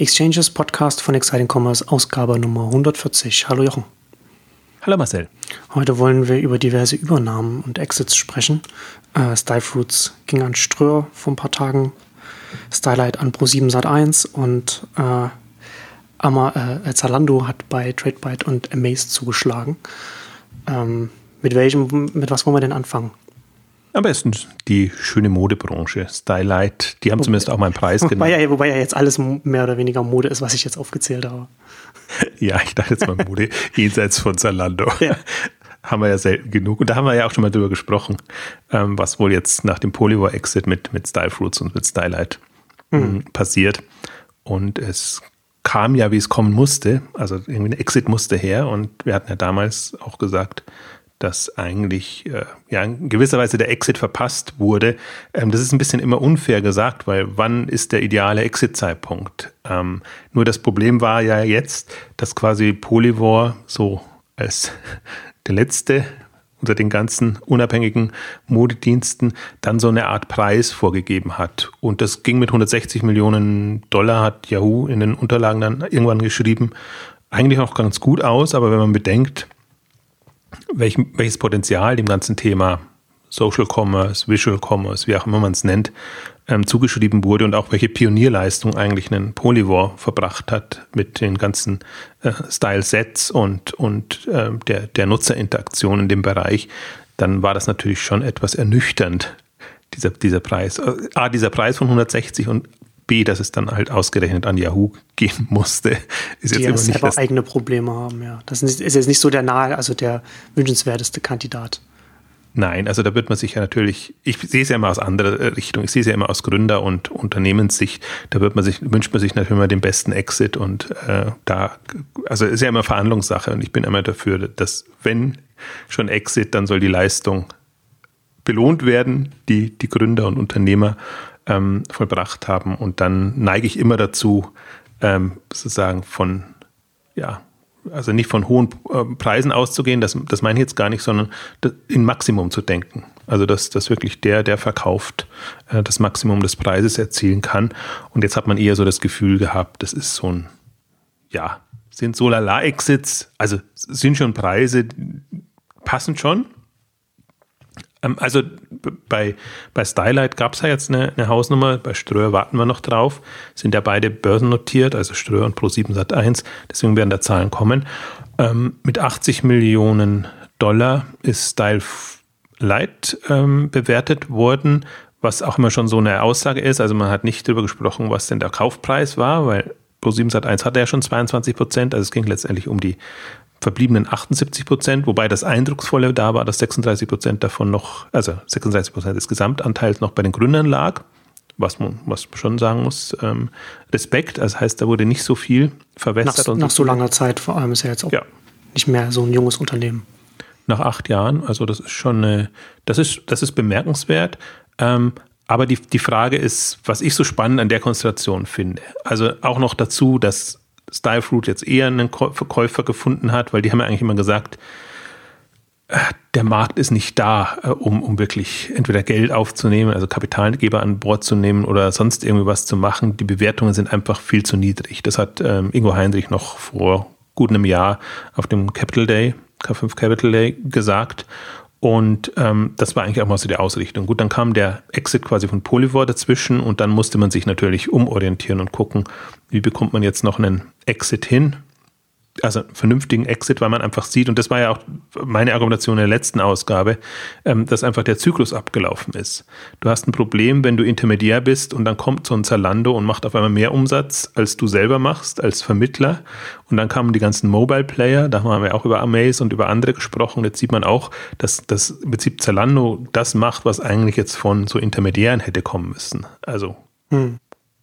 Exchanges Podcast von Exciting Commerce, Ausgabe Nummer 140. Hallo Jochen. Hallo Marcel. Heute wollen wir über diverse Übernahmen und Exits sprechen. Äh, Style Fruits ging an Ströer vor ein paar Tagen, Stylight an Pro7 Sat1 und äh, Ama, äh, Zalando hat bei TradeByte und Amaze zugeschlagen. Ähm, mit welchem, mit was wollen wir denn anfangen? Am besten die schöne Modebranche, Stylight, die haben wobei, zumindest auch mal einen Preis wobei genannt. Ja, wobei ja jetzt alles mehr oder weniger Mode ist, was ich jetzt aufgezählt habe. Ja, ich dachte jetzt mal Mode jenseits von Zalando. Ja. haben wir ja selten genug. Und da haben wir ja auch schon mal drüber gesprochen, ähm, was wohl jetzt nach dem Polyvore-Exit mit, mit Style Fruits und mit Stylight mhm. passiert. Und es kam ja, wie es kommen musste. Also irgendwie ein Exit musste her. Und wir hatten ja damals auch gesagt, dass eigentlich äh, ja in gewisser Weise der Exit verpasst wurde. Ähm, das ist ein bisschen immer unfair gesagt, weil wann ist der ideale Exit-Zeitpunkt? Ähm, nur das Problem war ja jetzt, dass quasi Polyvore so als der letzte unter den ganzen unabhängigen Modediensten dann so eine Art Preis vorgegeben hat. Und das ging mit 160 Millionen Dollar, hat Yahoo in den Unterlagen dann irgendwann geschrieben, eigentlich auch ganz gut aus, aber wenn man bedenkt, welch, welches Potenzial dem ganzen Thema Social Commerce, Visual Commerce, wie auch immer man es nennt, ähm, zugeschrieben wurde und auch welche Pionierleistung eigentlich ein Polyvore verbracht hat mit den ganzen äh, Style-Sets und, und äh, der, der Nutzerinteraktion in dem Bereich, dann war das natürlich schon etwas ernüchternd, dieser, dieser Preis. Äh, A, dieser Preis von 160 und B, dass es dann halt ausgerechnet an Yahoo gehen musste, ist die jetzt immer nicht eigene Probleme haben, ja. Das ist jetzt nicht so der nahe, also der wünschenswerteste Kandidat. Nein, also da wird man sich ja natürlich, ich sehe es ja immer aus anderer Richtung, ich sehe es ja immer aus Gründer- und Unternehmenssicht, da wird man sich, wünscht man sich natürlich immer den besten Exit und äh, da, also ist ja immer Verhandlungssache und ich bin immer dafür, dass wenn schon Exit, dann soll die Leistung belohnt werden, die die Gründer und Unternehmer ähm, vollbracht haben und dann neige ich immer dazu, ähm, sozusagen von, ja, also nicht von hohen äh, Preisen auszugehen, das, das meine ich jetzt gar nicht, sondern in Maximum zu denken. Also dass, dass wirklich der, der verkauft, äh, das Maximum des Preises erzielen kann. Und jetzt hat man eher so das Gefühl gehabt, das ist so ein, ja, sind so lala Exits, also sind schon Preise, passen schon. Ähm, also bei, bei Stylight gab es ja jetzt eine, eine, Hausnummer, bei Ströer warten wir noch drauf, sind ja beide börsennotiert, also Ströer und Pro7 Sat 1, deswegen werden da Zahlen kommen. Ähm, mit 80 Millionen Dollar ist Stylight ähm, bewertet worden, was auch immer schon so eine Aussage ist. Also man hat nicht darüber gesprochen, was denn der Kaufpreis war, weil Pro7 Sat 1 hatte ja schon 22 Prozent, also es ging letztendlich um die verbliebenen 78 Prozent, wobei das Eindrucksvolle da war, dass 36 Prozent davon noch, also 36 Prozent des Gesamtanteils noch bei den Gründern lag, was man, was man schon sagen muss, ähm, Respekt, das heißt, da wurde nicht so viel verwässert. Nach, nach so langer Zeit vor allem ist ja jetzt auch ja. nicht mehr so ein junges Unternehmen. Nach acht Jahren, also das ist schon, eine, das ist, das ist bemerkenswert. Ähm, aber die, die Frage ist, was ich so spannend an der Konstellation finde. Also auch noch dazu, dass Stylefruit jetzt eher einen Verkäufer gefunden hat, weil die haben ja eigentlich immer gesagt, äh, der Markt ist nicht da, äh, um, um wirklich entweder Geld aufzunehmen, also Kapitalgeber an Bord zu nehmen oder sonst irgendwie was zu machen. Die Bewertungen sind einfach viel zu niedrig. Das hat ähm, Ingo Heinrich noch vor gut einem Jahr auf dem Capital Day, K5 Capital Day gesagt. Und ähm, das war eigentlich auch mal so die Ausrichtung. Gut, dann kam der Exit quasi von Polyvore dazwischen und dann musste man sich natürlich umorientieren und gucken, wie bekommt man jetzt noch einen Exit hin also vernünftigen Exit, weil man einfach sieht, und das war ja auch meine Argumentation in der letzten Ausgabe, ähm, dass einfach der Zyklus abgelaufen ist. Du hast ein Problem, wenn du Intermediär bist und dann kommt so ein Zalando und macht auf einmal mehr Umsatz, als du selber machst, als Vermittler. Und dann kamen die ganzen Mobile Player, da haben wir auch über Amaze und über andere gesprochen. Jetzt sieht man auch, dass das im Prinzip Zalando das macht, was eigentlich jetzt von so Intermediären hätte kommen müssen. Also hm.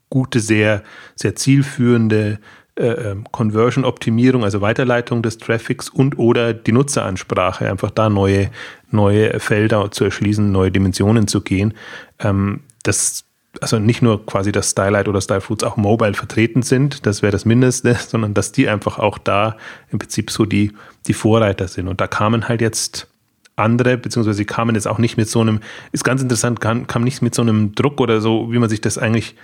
gute, sehr, sehr zielführende äh, ähm, Conversion-Optimierung, also Weiterleitung des Traffics und oder die Nutzeransprache, einfach da neue, neue Felder zu erschließen, neue Dimensionen zu gehen. Ähm, das also nicht nur quasi, dass Stylight oder Style Foods auch mobile vertreten sind, das wäre das Mindeste, sondern dass die einfach auch da im Prinzip so die, die Vorreiter sind. Und da kamen halt jetzt andere, beziehungsweise sie kamen jetzt auch nicht mit so einem, ist ganz interessant, kam, kam nicht mit so einem Druck oder so, wie man sich das eigentlich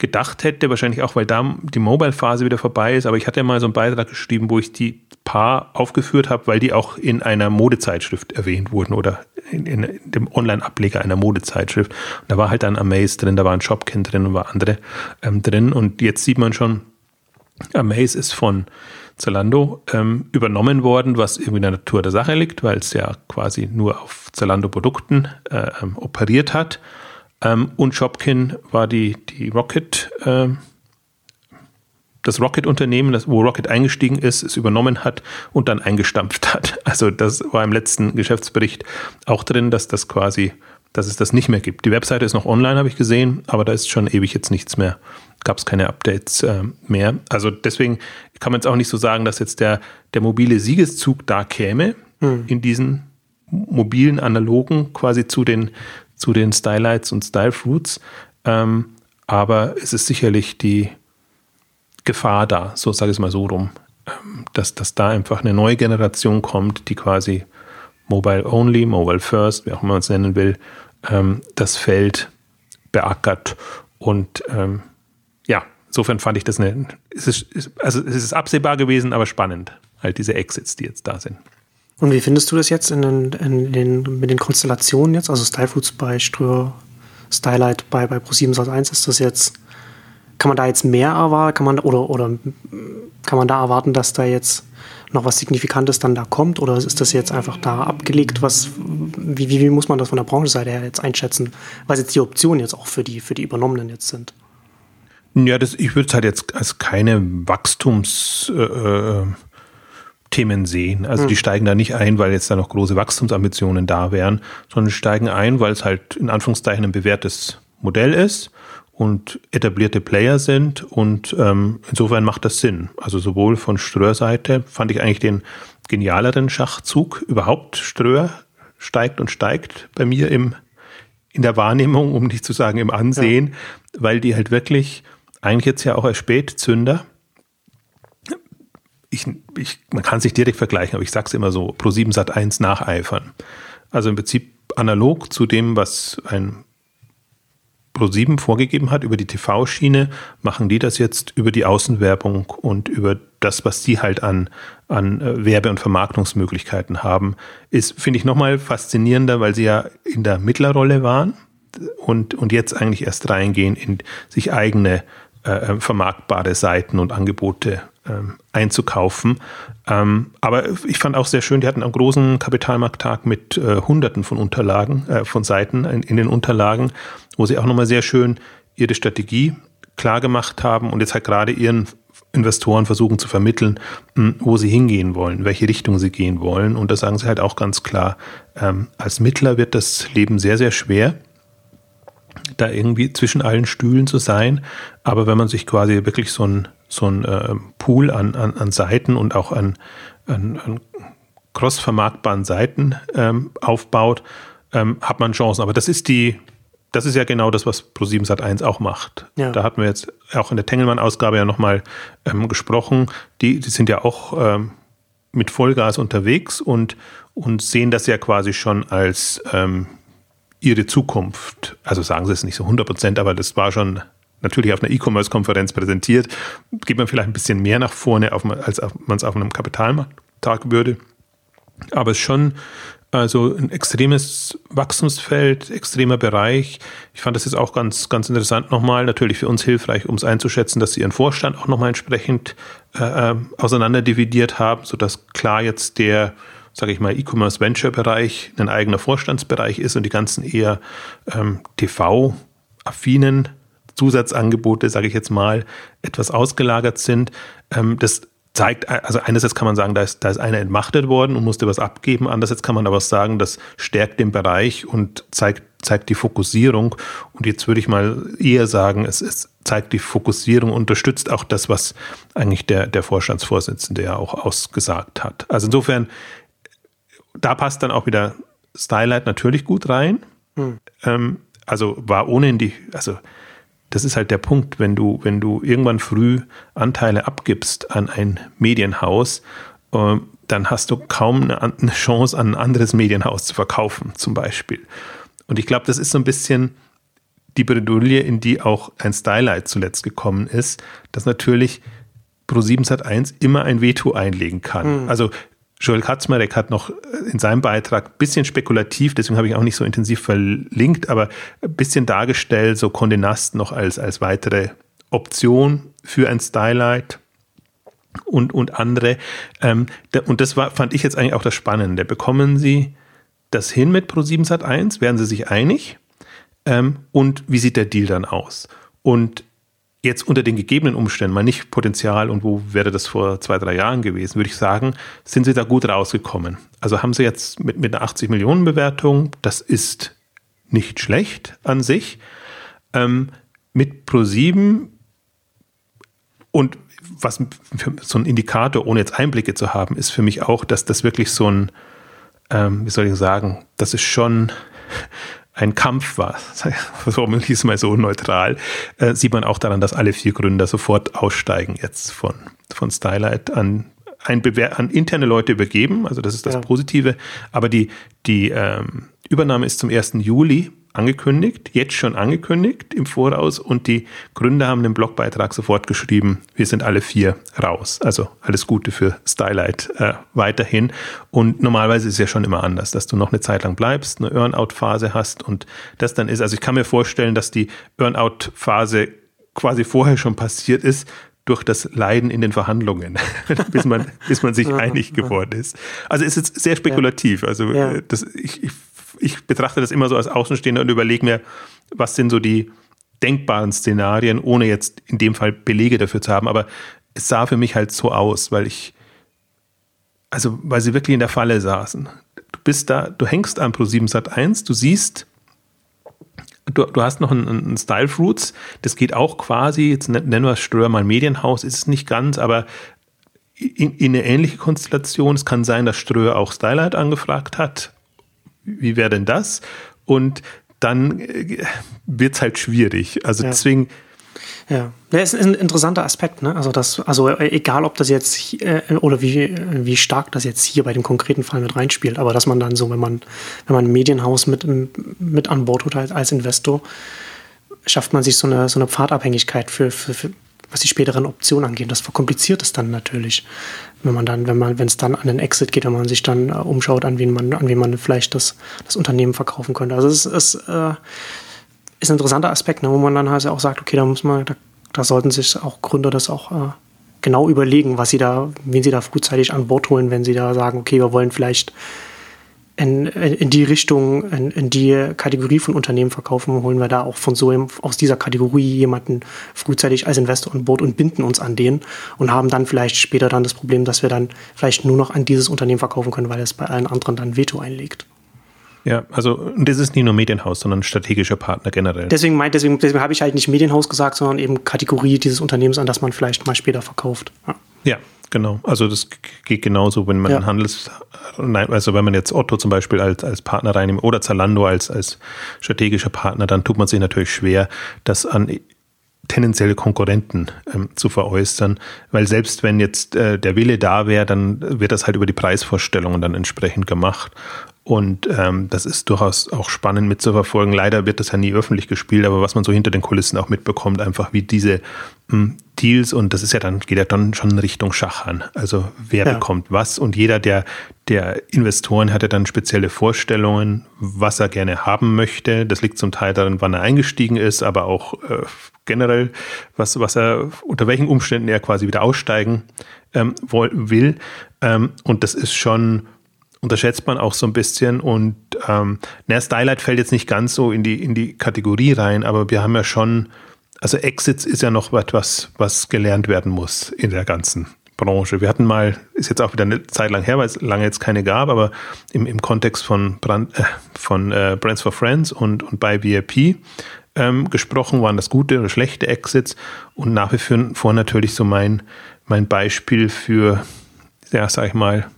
gedacht hätte, wahrscheinlich auch, weil da die Mobile-Phase wieder vorbei ist, aber ich hatte mal so einen Beitrag geschrieben, wo ich die Paar aufgeführt habe, weil die auch in einer Modezeitschrift erwähnt wurden oder in, in dem Online-Ableger einer Modezeitschrift. Und da war halt dann Amaze drin, da war ein Shopkin drin und war andere ähm, drin. Und jetzt sieht man schon, Amaze ist von Zalando ähm, übernommen worden, was irgendwie in der Natur der Sache liegt, weil es ja quasi nur auf Zalando-Produkten äh, ähm, operiert hat. Ähm, und Shopkin war die, die Rocket, äh, das Rocket-Unternehmen, wo Rocket eingestiegen ist, es übernommen hat und dann eingestampft hat. Also das war im letzten Geschäftsbericht auch drin, dass das quasi, dass es das nicht mehr gibt. Die Webseite ist noch online, habe ich gesehen, aber da ist schon ewig jetzt nichts mehr. Gab es keine Updates äh, mehr. Also deswegen kann man jetzt auch nicht so sagen, dass jetzt der, der mobile Siegeszug da käme hm. in diesen mobilen analogen quasi zu den zu den Stylights und Stylefruits. Ähm, aber es ist sicherlich die Gefahr da, so sage ich es mal so rum, ähm, dass, dass da einfach eine neue Generation kommt, die quasi Mobile Only, Mobile First, wie auch immer man es nennen will, ähm, das Feld beackert. Und ähm, ja, insofern fand ich das eine, es ist, also es ist absehbar gewesen, aber spannend, halt diese Exits, die jetzt da sind. Und wie findest du das jetzt in den, in den, mit den Konstellationen jetzt? Also Stylefoods bei Ströer, Stylight bei, bei Pro7 1 ist das jetzt, kann man da jetzt mehr erwarten? Kann man, oder, oder kann man da erwarten, dass da jetzt noch was Signifikantes dann da kommt? Oder ist das jetzt einfach da abgelegt? Was, wie, wie, wie muss man das von der Branchenseite her jetzt einschätzen? Was jetzt die Optionen jetzt auch für die, für die Übernommenen jetzt sind? Ja, das, ich würde es halt jetzt als keine Wachstums- äh, äh Themen sehen. Also mhm. die hm. steigen da nicht ein, weil jetzt da noch große Wachstumsambitionen da wären, sondern steigen ein, weil es halt in Anführungszeichen ein bewährtes Modell ist und etablierte Player sind und ähm, insofern macht das Sinn. Also sowohl von Ströer-Seite fand ich eigentlich den genialeren Schachzug überhaupt. Ströer steigt und steigt bei mir im, in der Wahrnehmung, um nicht zu sagen im Ansehen, ja. weil die halt wirklich eigentlich jetzt ja auch als Spätzünder ich, ich, man kann sich direkt vergleichen, aber ich sage es immer so, Pro7 Sat 1 nacheifern. Also im Prinzip analog zu dem, was ein Pro7 vorgegeben hat über die TV-Schiene, machen die das jetzt über die Außenwerbung und über das, was sie halt an, an äh, Werbe- und Vermarktungsmöglichkeiten haben, ist, finde ich, nochmal faszinierender, weil sie ja in der Mittlerrolle waren und, und jetzt eigentlich erst reingehen in sich eigene äh, äh vermarktbare Seiten und Angebote ähm, einzukaufen. Ähm, aber ich fand auch sehr schön, die hatten einen großen Kapitalmarkttag mit äh, Hunderten von Unterlagen, äh, von Seiten in, in, den Unterlagen, wo sie auch nochmal sehr schön ihre Strategie klar gemacht haben und jetzt halt gerade ihren Investoren versuchen zu vermitteln, mh, hm, wo sie hingehen wollen, welche Richtung sie gehen wollen. Und da sagen sie halt auch ganz klar, ähm, als Mittler wird das Leben sehr, sehr schwer da irgendwie zwischen allen Stühlen zu sein. Aber wenn man sich quasi wirklich so ein so ein äh, Pool an, an, an Seiten und auch an, an, an cross-vermarktbaren Seiten ähm, aufbaut, ähm, hat man Chancen. Aber das ist die, das ist ja genau das, was Pro7 Sat 1 auch macht. Ja. Da hatten wir jetzt auch in der Tengelmann-Ausgabe ja nochmal ähm, gesprochen. Die, die sind ja auch ähm, mit Vollgas unterwegs und, und sehen das ja quasi schon als ähm, ihre Zukunft. Also sagen sie es nicht so 100 Prozent, aber das war schon natürlich auf einer E-Commerce-Konferenz präsentiert, geht man vielleicht ein bisschen mehr nach vorne, auf, als man es auf einem Kapitalmarkttag würde. Aber es ist schon also ein extremes Wachstumsfeld, extremer Bereich. Ich fand das jetzt auch ganz, ganz interessant nochmal, natürlich für uns hilfreich, um es einzuschätzen, dass sie ihren Vorstand auch nochmal entsprechend äh, ähm, auseinanderdividiert haben, sodass klar jetzt der, sage ich mal, E-Commerce-Venture-Bereich ein eigener Vorstandsbereich ist und die ganzen eher ähm, TV-affinen Zusatzangebote, sage ich jetzt mal, etwas ausgelagert sind. Ähm, das zeigt, also einerseits kann man sagen, da ist, da ist einer entmachtet worden und musste was abgeben. Andererseits kann man aber sagen, das stärkt den Bereich und zeigt, zeigt die Fokussierung. Und jetzt würde ich mal eher sagen, es, es zeigt die Fokussierung, unterstützt auch das, was eigentlich der, der Vorstandsvorsitzende ja auch ausgesagt hat. Also insofern, da passt dann auch wieder Stylight natürlich gut rein. Hm. Ähm, also war ohnehin die, also das ist halt der Punkt, wenn du, wenn du irgendwann früh Anteile abgibst an ein Medienhaus, äh, dann hast du kaum eine, eine, Chance, an ein anderes Medienhaus zu verkaufen, zum Beispiel. Und ich glaube, das ist so ein bisschen die Bredouille, in die auch ein Stylight zuletzt gekommen ist, dass natürlich Pro7 Sat1 immer ein Veto einlegen kann. Mhm. Also Joel Katzmarek hat noch in seinem Beitrag ein bisschen spekulativ, deswegen habe ich auch nicht so intensiv verlinkt, aber ein bisschen dargestellt, so Condé Nast noch als, als weitere Option für ein Stylight und, und andere. Ähm, und das war, fand ich jetzt eigentlich auch das Spannende. Bekommen Sie das hin mit Pro7 Sat1? Werden Sie sich einig? Ähm, und wie sieht der Deal dann aus? Und jetzt unter den gegebenen Umständen, mal nicht Potenzial und wo wäre das vor zwei, drei Jahren gewesen, würde ich sagen, sind sie da gut rausgekommen. Also haben sie jetzt mit, mit einer 80 Millionen Bewertung, das ist nicht schlecht an sich. Ähm, mit Pro7 und was so ein Indikator, ohne jetzt Einblicke zu haben, ist für mich auch, dass das wirklich so ein, ähm, wie soll ich sagen, das ist schon ein Kampf war, formuliere ich es mal so neutral, äh, sieht man auch daran, dass alle vier Gründer sofort aussteigen jetzt von, von Stylight an, ein Bewer an interne Leute übergeben. Also das ist das ja. Positive. Aber die, die ähm, Übernahme ist zum 1. Juli angekündigt, jetzt schon angekündigt im Voraus und die Gründer haben den Blogbeitrag sofort geschrieben, wir sind alle vier raus. Also alles Gute für Stylight äh, weiterhin. Und normalerweise ist es ja schon immer anders, dass du noch eine Zeit lang bleibst, eine Earn-out-Phase hast und das dann ist, also ich kann mir vorstellen, dass die Earn-out-Phase quasi vorher schon passiert ist, durch das Leiden in den Verhandlungen, bis man, bis man sich einig geworden ist. Also es ist sehr spekulativ. Also ja. das, ich, ich ich betrachte das immer so als Außenstehender und überlege mir, was sind so die denkbaren Szenarien, ohne jetzt in dem Fall Belege dafür zu haben. Aber es sah für mich halt so aus, weil ich, also weil sie wirklich in der Falle saßen. Du bist da, du hängst an Pro7 Sat 1, du siehst, du, du hast noch einen, Style Fruits, das geht auch quasi, jetzt nennen wir es Ströer mal Medienhaus, ist es nicht ganz, aber in, in, eine ähnliche Konstellation. Es kann sein, dass Ströer auch Stylight angefragt hat wie wäre denn das? Und dann äh, wird es halt schwierig. Also ja. deswegen. Ja, das ist ein interessanter Aspekt, ne? Also das, also äh, egal, ob das jetzt äh, oder wie, wie stark das jetzt hier bei dem konkreten Fall mit reinspielt, aber dass man dann so, wenn man, wenn man ein Medienhaus mit, mit an Bord holt als, als Investor, schafft man sich so eine, so eine Pfadabhängigkeit für, für, für was die späteren Optionen angeht. Das verkompliziert es dann natürlich, wenn man dann, wenn man, wenn es dann an den Exit geht, wenn man sich dann äh, umschaut, an wen man, an wen man vielleicht das, das Unternehmen verkaufen könnte. Also es ist, äh, ist ein interessanter Aspekt, ne, wo man dann halt auch sagt, okay, da muss man, da, da sollten sich auch Gründer das auch äh, genau überlegen, was sie da, wen sie da frühzeitig an Bord holen, wenn sie da sagen, okay, wir wollen vielleicht in, in die Richtung, in, in, die Kategorie von Unternehmen verkaufen, holen wir da auch von so aus dieser Kategorie jemanden frühzeitig als Investor an Bord und binden uns an den und haben dann vielleicht später dann das Problem, dass wir dann vielleicht nur noch an dieses Unternehmen verkaufen können, weil es bei allen anderen dann Veto einlegt. Ja, also das ist nicht nur Medienhaus, sondern strategischer Partner generell. Deswegen, meint, deswegen, deswegen habe ich halt nicht Medienhaus gesagt, sondern eben Kategorie dieses Unternehmens, an das man vielleicht mal später verkauft. Ja, ja Genau, also das geht genauso, wenn man ja. Handels, also wenn man jetzt Otto zum Beispiel als, als Partner reinnimmt oder Zalando als, als strategischer Partner, dann tut man sich natürlich schwer, das an tendenzielle Konkurrenten ähm, zu veräußern, weil selbst wenn jetzt äh, der Wille da wäre, dann wird das halt über die Preisvorstellungen dann entsprechend gemacht. Und ähm, das ist durchaus auch spannend mitzuverfolgen. Leider wird das ja nie öffentlich gespielt, aber was man so hinter den Kulissen auch mitbekommt, einfach wie diese mh, hm, Deals und das ist ja dann, geht ja dann schon in Richtung Schach an. Also wer ja. bekommt was und jeder der, der Investoren hatte dann spezielle Vorstellungen, was er gerne haben möchte. Das liegt zum Teil darin, wann er eingestiegen ist, aber auch äh, generell, was, was er, unter welchen Umständen er quasi wieder aussteigen ähm, will. Ähm, und das ist schon unterschätzt man auch so ein bisschen. Und ähm, naja, Stylight fällt jetzt nicht ganz so in die, in die Kategorie rein, aber wir haben ja schon, also Exits ist ja noch etwas, was gelernt werden muss in der ganzen Branche. Wir hatten mal, ist jetzt auch wieder eine Zeit lang her, weil es lange jetzt keine gab, aber im, im Kontext von, Brand, äh, von äh, Brands for Friends und, und bei VIP ähm, gesprochen, waren das gute oder schlechte Exits und nach wie vor natürlich so mein, mein Beispiel für, ja, sag ich mal,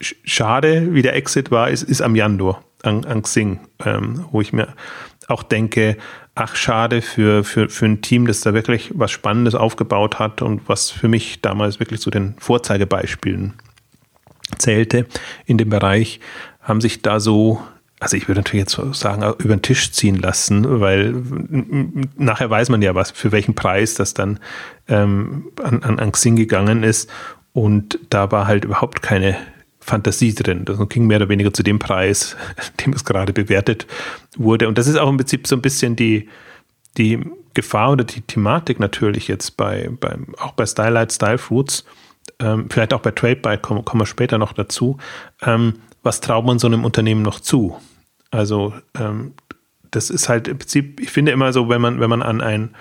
schade, wie der Exit war, ist, ist am Jandor, an, an Xing, ähm, wo ich mir auch denke, ach schade für, für, für ein Team, das da wirklich was Spannendes aufgebaut hat und was für mich damals wirklich zu den Vorzeigebeispielen zählte in dem Bereich, haben sich da so also ich würde natürlich jetzt sagen, über den Tisch ziehen lassen, weil nachher weiß man ja, was für welchen Preis das dann ähm, an, an, an Xing gegangen ist. Und da war halt überhaupt keine Fantasie drin. Das ging mehr oder weniger zu dem Preis, dem es gerade bewertet wurde. Und das ist auch im Prinzip so ein bisschen die, die Gefahr oder die Thematik natürlich jetzt bei, beim, auch bei Stylight Style Fruits, ähm, vielleicht auch bei TradeByte kommen, kommen wir später noch dazu. Ähm, was traut man so einem Unternehmen noch zu? Also ähm, das ist halt im Prinzip, ich finde immer so, wenn man, wenn man an einen,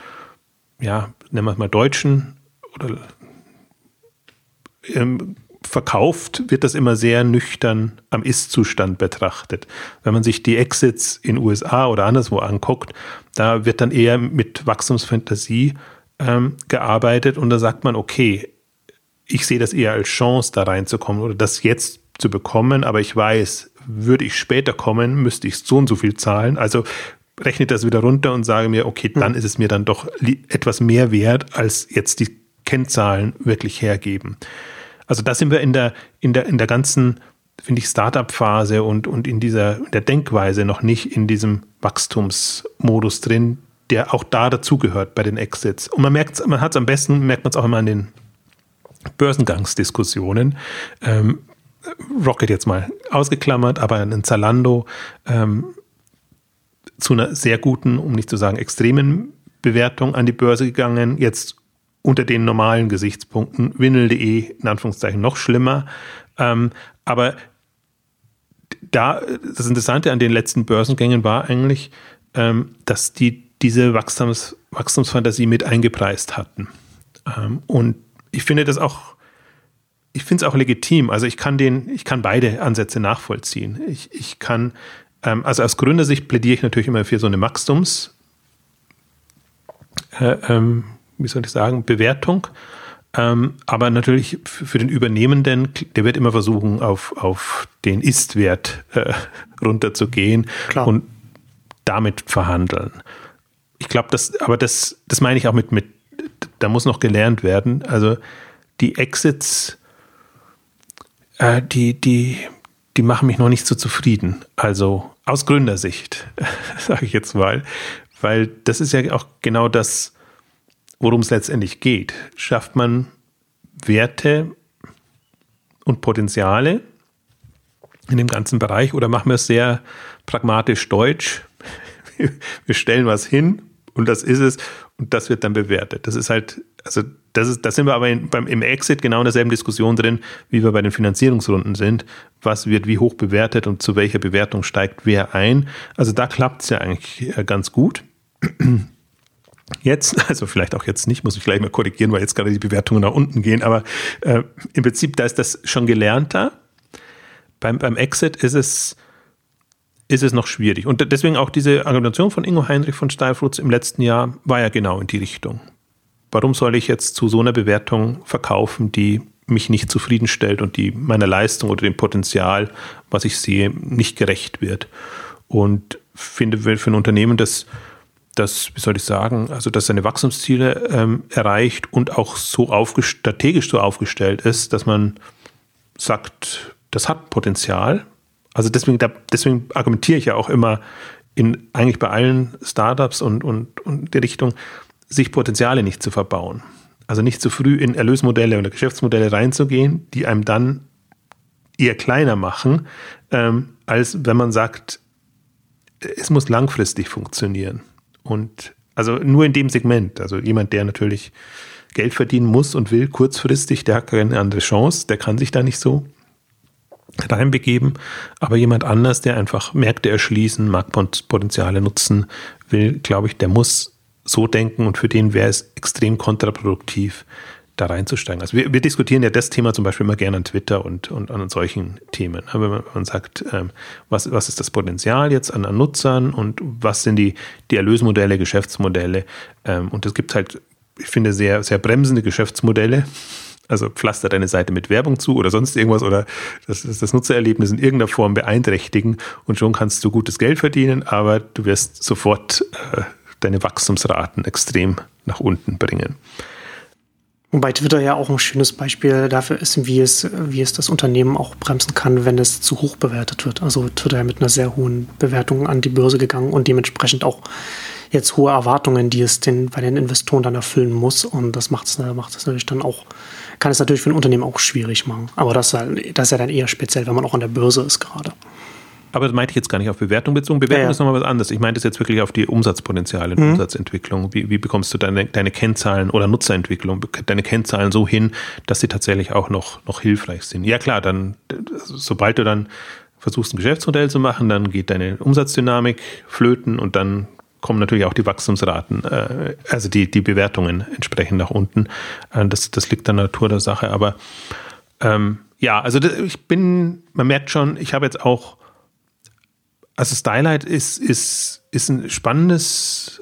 ja, nennen wir es mal Deutschen oder ähm, verkauft, wird das immer sehr nüchtern am Ist-Zustand betrachtet. Wenn man sich die Exits in USA oder anderswo anguckt, da wird dann eher mit Wachstumsfantasie ähm, gearbeitet und da sagt man, okay, ich sehe das eher als Chance, da reinzukommen oder das jetzt zu bekommen, aber ich weiß, würde ich später kommen, müsste ich so und so viel zahlen. Also rechne das wieder runter und sage mir, okay, dann ist es mir dann doch etwas mehr wert, als jetzt die Kennzahlen wirklich hergeben. Also da sind wir in der, in der, in der ganzen, finde ich, Startup-Phase und, und in dieser in der Denkweise noch nicht in diesem Wachstumsmodus drin, der auch da dazugehört bei den Exits. Und man merkt man hat es am besten, merkt man es auch immer an den Börsengangsdiskussionen. Ähm, Rocket jetzt mal ausgeklammert, aber ein Zalando ähm, zu einer sehr guten, um nicht zu sagen extremen Bewertung an die Börse gegangen. Jetzt unter den normalen Gesichtspunkten. Winnel.de in Anführungszeichen noch schlimmer. Ähm, aber da, das Interessante an den letzten Börsengängen war eigentlich, ähm, dass die diese Wachstums, Wachstumsfantasie mit eingepreist hatten. Ähm, und ich finde das auch ich finde es auch legitim. Also ich kann den, ich kann beide Ansätze nachvollziehen. Ich, ich kann, ähm, also aus Gründersicht plädiere ich natürlich immer für so eine Wachstums, äh, ähm, wie soll ich sagen, Bewertung. Ähm, aber natürlich für den Übernehmenden, der wird immer versuchen, auf, auf den Ist-Wert äh, runterzugehen Klar. und damit verhandeln. Ich glaube, das, aber das, das meine ich auch mit, mit, da muss noch gelernt werden. Also die Exits äh, die, die, die machen mich noch nicht so zufrieden. Also aus Gründersicht, sage ich jetzt mal. Weil das ist ja auch genau das, worum es letztendlich geht. Schafft man Werte und Potenziale in dem ganzen Bereich oder machen wir es sehr pragmatisch deutsch? Wir stellen was hin und das ist es und das wird dann bewertet. Das ist halt, also das ist, da sind wir aber in, beim, im Exit genau in derselben Diskussion drin, wie wir bei den Finanzierungsrunden sind. Was wird wie hoch bewertet und zu welcher Bewertung steigt wer ein? Also da klappt es ja eigentlich äh, ganz gut. Jetzt, also vielleicht auch jetzt nicht, muss ich gleich mal korrigieren, weil jetzt gerade die Bewertungen nach unten gehen, aber äh, im Prinzip, da ist das schon gelernter. Beim, beim Exit ist es, ist es noch schwierig. Und deswegen auch diese Argumentation von Ingo Heinrich von Steilfrutz im letzten Jahr war ja genau in die Richtung warum soll ich jetzt zu so einer Bewertung verkaufen, die mich nicht zufriedenstellt und die meiner Leistung oder dem Potenzial, was ich sehe, nicht gerecht wird. Und finde für ein Unternehmen, das, das, wie soll ich sagen, also dass seine Wachstumsziele ähm, erreicht und auch so strategisch so aufgestellt ist, dass man sagt, das hat Potenzial. Also deswegen, deswegen argumentiere ich ja auch immer in eigentlich bei allen Startups und, und, und die Richtung, sich Potenziale nicht zu verbauen. Also nicht zu früh in Erlösmodelle oder Geschäftsmodelle reinzugehen, die einem dann eher kleiner machen, ähm, als wenn man sagt, es muss langfristig funktionieren. Und also nur in dem Segment. Also jemand, der natürlich Geld verdienen muss und will kurzfristig, der hat keine andere Chance, der kann sich da nicht so reinbegeben. Aber jemand anders, der einfach Märkte erschließen, Marktpotenziale nutzen will, glaube ich, der muss so denken und für den wäre es extrem kontraproduktiv, da reinzusteigen. Also wir, wir, diskutieren ja das Thema zum Beispiel immer gerne an Twitter und, und an solchen Themen. Wenn man, wenn man sagt, ähm, was, was ist das Potenzial jetzt an, an, Nutzern und was sind die, die Erlösmodelle, Geschäftsmodelle? Ähm, und es gibt halt, ich finde, sehr, sehr bremsende Geschäftsmodelle. Also pflaster deine Seite mit Werbung zu oder sonst irgendwas oder das, das Nutzererlebnis in irgendeiner Form beeinträchtigen und schon kannst du gutes Geld verdienen, aber du wirst sofort äh, deine Wachstumsraten extrem nach unten bringen. Wobei Twitter ja auch ein schönes Beispiel dafür ist, wie es, wie es das Unternehmen auch bremsen kann, wenn es zu hoch bewertet wird. Also Twitter ja mit einer sehr hohen Bewertung an die Börse gegangen und dementsprechend auch jetzt hohe Erwartungen, die es den, bei den Investoren dann erfüllen muss. Und das macht es natürlich dann auch, kann es natürlich für ein Unternehmen auch schwierig machen. Aber das, das ist ja dann eher speziell, wenn man auch an der Börse ist gerade. Aber das meinte ich jetzt gar nicht auf Bewertung bezogen. Bewertung ja, ja. ist nochmal was anderes. Ich meinte es jetzt wirklich auf die Umsatzpotenziale und mhm. Umsatzentwicklung. Wie, wie, bekommst du deine, deine Kennzahlen oder Nutzerentwicklung, deine Kennzahlen so hin, dass sie tatsächlich auch noch, noch hilfreich sind? Ja klar, dann, sobald du dann versuchst, ein Geschäftsmodell zu machen, dann geht deine Umsatzdynamik flöten und dann kommen natürlich auch die Wachstumsraten, äh, also die, die Bewertungen entsprechend nach unten. Äh, das, das liegt an der Natur der Sache. Aber ähm, ja, also ich bin, man merkt schon, ich habe jetzt auch also Stylight ist, ist, ist ein spannendes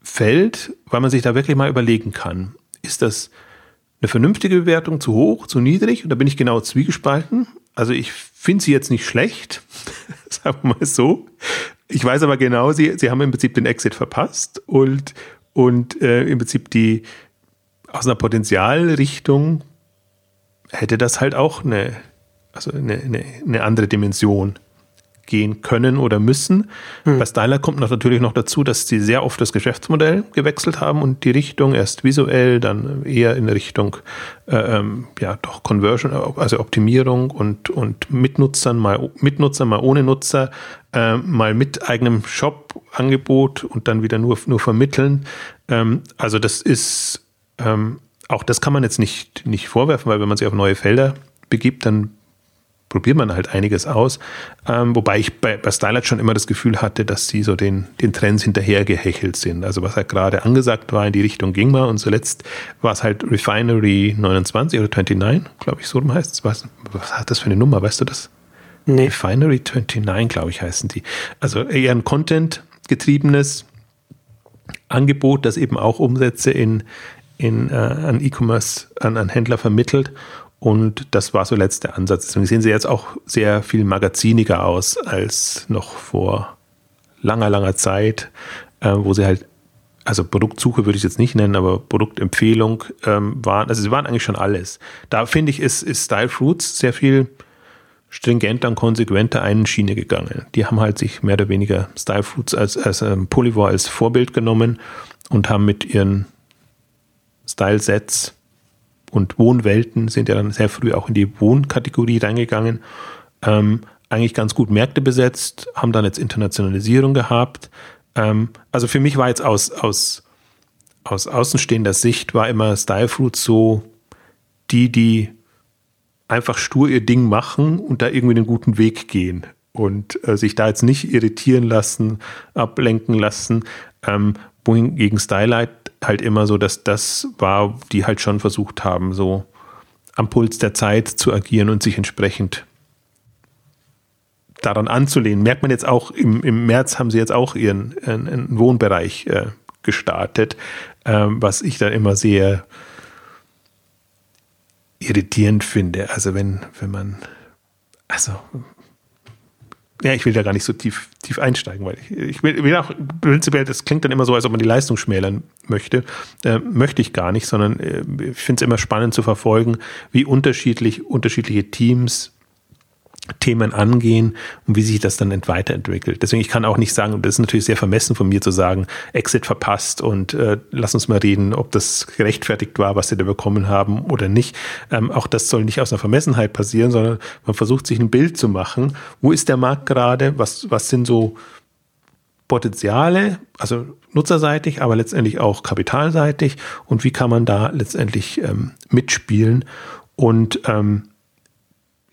Feld, weil man sich da wirklich mal überlegen kann. Ist das eine vernünftige Bewertung zu hoch, zu niedrig? Und da bin ich genau zwiegespalten. Also ich finde sie jetzt nicht schlecht, sagen wir mal so. Ich weiß aber genau, sie, sie haben im Prinzip den Exit verpasst und, und äh, im Prinzip die aus einer Potenzialrichtung hätte das halt auch eine, also eine, eine, eine andere Dimension gehen können oder müssen. Hm. Bei Styler kommt noch natürlich noch dazu, dass sie sehr oft das Geschäftsmodell gewechselt haben und die Richtung erst visuell, dann eher in Richtung äh, ähm, ja doch Conversion, also Optimierung und und Mitnutzern mal Mitnutzer mal ohne Nutzer, äh, mal mit eigenem Shop-Angebot und dann wieder nur nur vermitteln. Ähm, also das ist ähm, auch das kann man jetzt nicht nicht vorwerfen, weil wenn man sich auf neue Felder begibt, dann probiert man halt einiges aus. Ähm, wobei ich bei, bei Stylight schon immer das Gefühl hatte, dass sie so den, den Trends hinterhergehechelt sind. Also was halt gerade angesagt war, in die Richtung ging mal und zuletzt war es halt Refinery 29 oder 29, glaube ich, so heißt es. Was, was hat das für eine Nummer, weißt du das? Nee. Refinery 29, glaube ich, heißen die. Also eher ein Content-getriebenes Angebot, das eben auch Umsätze in, in, äh, an E-Commerce, an, an Händler vermittelt und das war so letzter Ansatz. Deswegen sehen sie jetzt auch sehr viel magaziniger aus als noch vor langer, langer Zeit, äh, wo sie halt, also Produktsuche würde ich jetzt nicht nennen, aber Produktempfehlung ähm, waren, also sie waren eigentlich schon alles. Da finde ich, ist, ist Style Fruits sehr viel stringenter und konsequenter einen Schiene gegangen. Die haben halt sich mehr oder weniger Style Fruits als, als ähm, Polyvore als Vorbild genommen und haben mit ihren Style-Sets und Wohnwelten sind ja dann sehr früh auch in die Wohnkategorie reingegangen. Ähm, eigentlich ganz gut Märkte besetzt, haben dann jetzt Internationalisierung gehabt. Ähm, also für mich war jetzt aus, aus, aus außenstehender Sicht war immer Style Fruit so die, die einfach stur ihr Ding machen und da irgendwie einen guten Weg gehen und äh, sich da jetzt nicht irritieren lassen, ablenken lassen. Ähm, wohingegen Stylight halt immer so, dass das war, die halt schon versucht haben, so am Puls der Zeit zu agieren und sich entsprechend daran anzulehnen. Merkt man jetzt auch, im, im März haben sie jetzt auch ihren, ihren Wohnbereich äh, gestartet, äh, was ich da immer sehr irritierend finde. Also wenn, wenn man, also ja, ich will da gar nicht so tief, tief einsteigen, weil ich, ich will, will, auch prinzipiell, das klingt dann immer so, als ob man die Leistung schmälern möchte. Äh, möchte ich gar nicht, sondern äh, ich finde es immer spannend zu verfolgen, wie unterschiedlich unterschiedliche Teams Themen angehen und wie sich das dann weiterentwickelt. Deswegen, ich kann auch nicht sagen, das ist natürlich sehr vermessen von mir zu sagen, Exit verpasst und äh, lass uns mal reden, ob das gerechtfertigt war, was sie da bekommen haben oder nicht. Ähm, auch das soll nicht aus einer Vermessenheit passieren, sondern man versucht sich ein Bild zu machen. Wo ist der Markt gerade? Was, was sind so Potenziale, also nutzerseitig, aber letztendlich auch kapitalseitig und wie kann man da letztendlich ähm, mitspielen und ähm,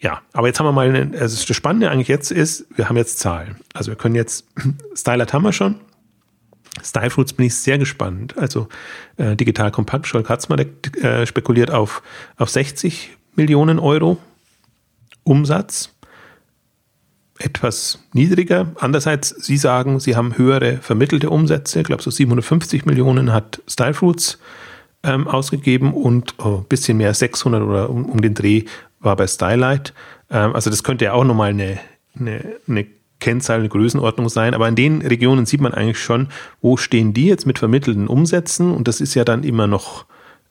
ja, aber jetzt haben wir mal, eine, also das Spannende eigentlich jetzt ist, wir haben jetzt Zahlen. Also wir können jetzt, Styler haben wir schon. Style Fruits bin ich sehr gespannt. Also äh, digital kompakt, Scholl Katzmann äh, spekuliert auf, auf 60 Millionen Euro Umsatz. Etwas niedriger. Andererseits, Sie sagen, Sie haben höhere vermittelte Umsätze. Ich glaube, so 750 Millionen hat Style Fruits ähm, ausgegeben und ein oh, bisschen mehr 600 oder um, um den Dreh war bei Stylight. Ähm, also das könnte ja auch nochmal eine, eine, eine Kennzahl, eine Größenordnung sein. Aber in den Regionen sieht man eigentlich schon, wo stehen die jetzt mit vermittelten Umsätzen. Und das ist ja dann immer noch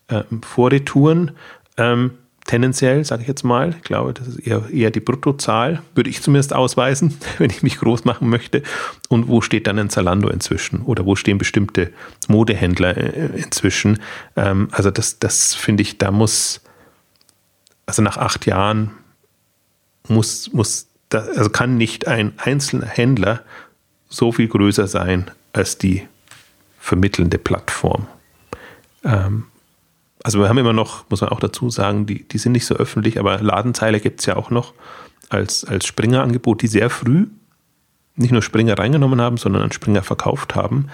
ähm, Vorretouren. Ähm, tendenziell, sage ich jetzt mal, ich glaube, das ist eher, eher die Bruttozahl, würde ich zumindest ausweisen, wenn ich mich groß machen möchte. Und wo steht dann ein Zalando inzwischen? Oder wo stehen bestimmte Modehändler äh, inzwischen? Ähm, also das, das finde ich, da muss, also nach acht Jahren muss, muss, da, also kann nicht ein einzelner Händler so viel größer sein als die vermittelnde Plattform. Ähm, also wir haben immer noch, muss man auch dazu sagen, die, die sind nicht so öffentlich, aber Ladenzeile gibt es ja auch noch als, als Springer-Angebot, die sehr früh nicht nur Springer reingenommen haben, sondern an Springer verkauft haben.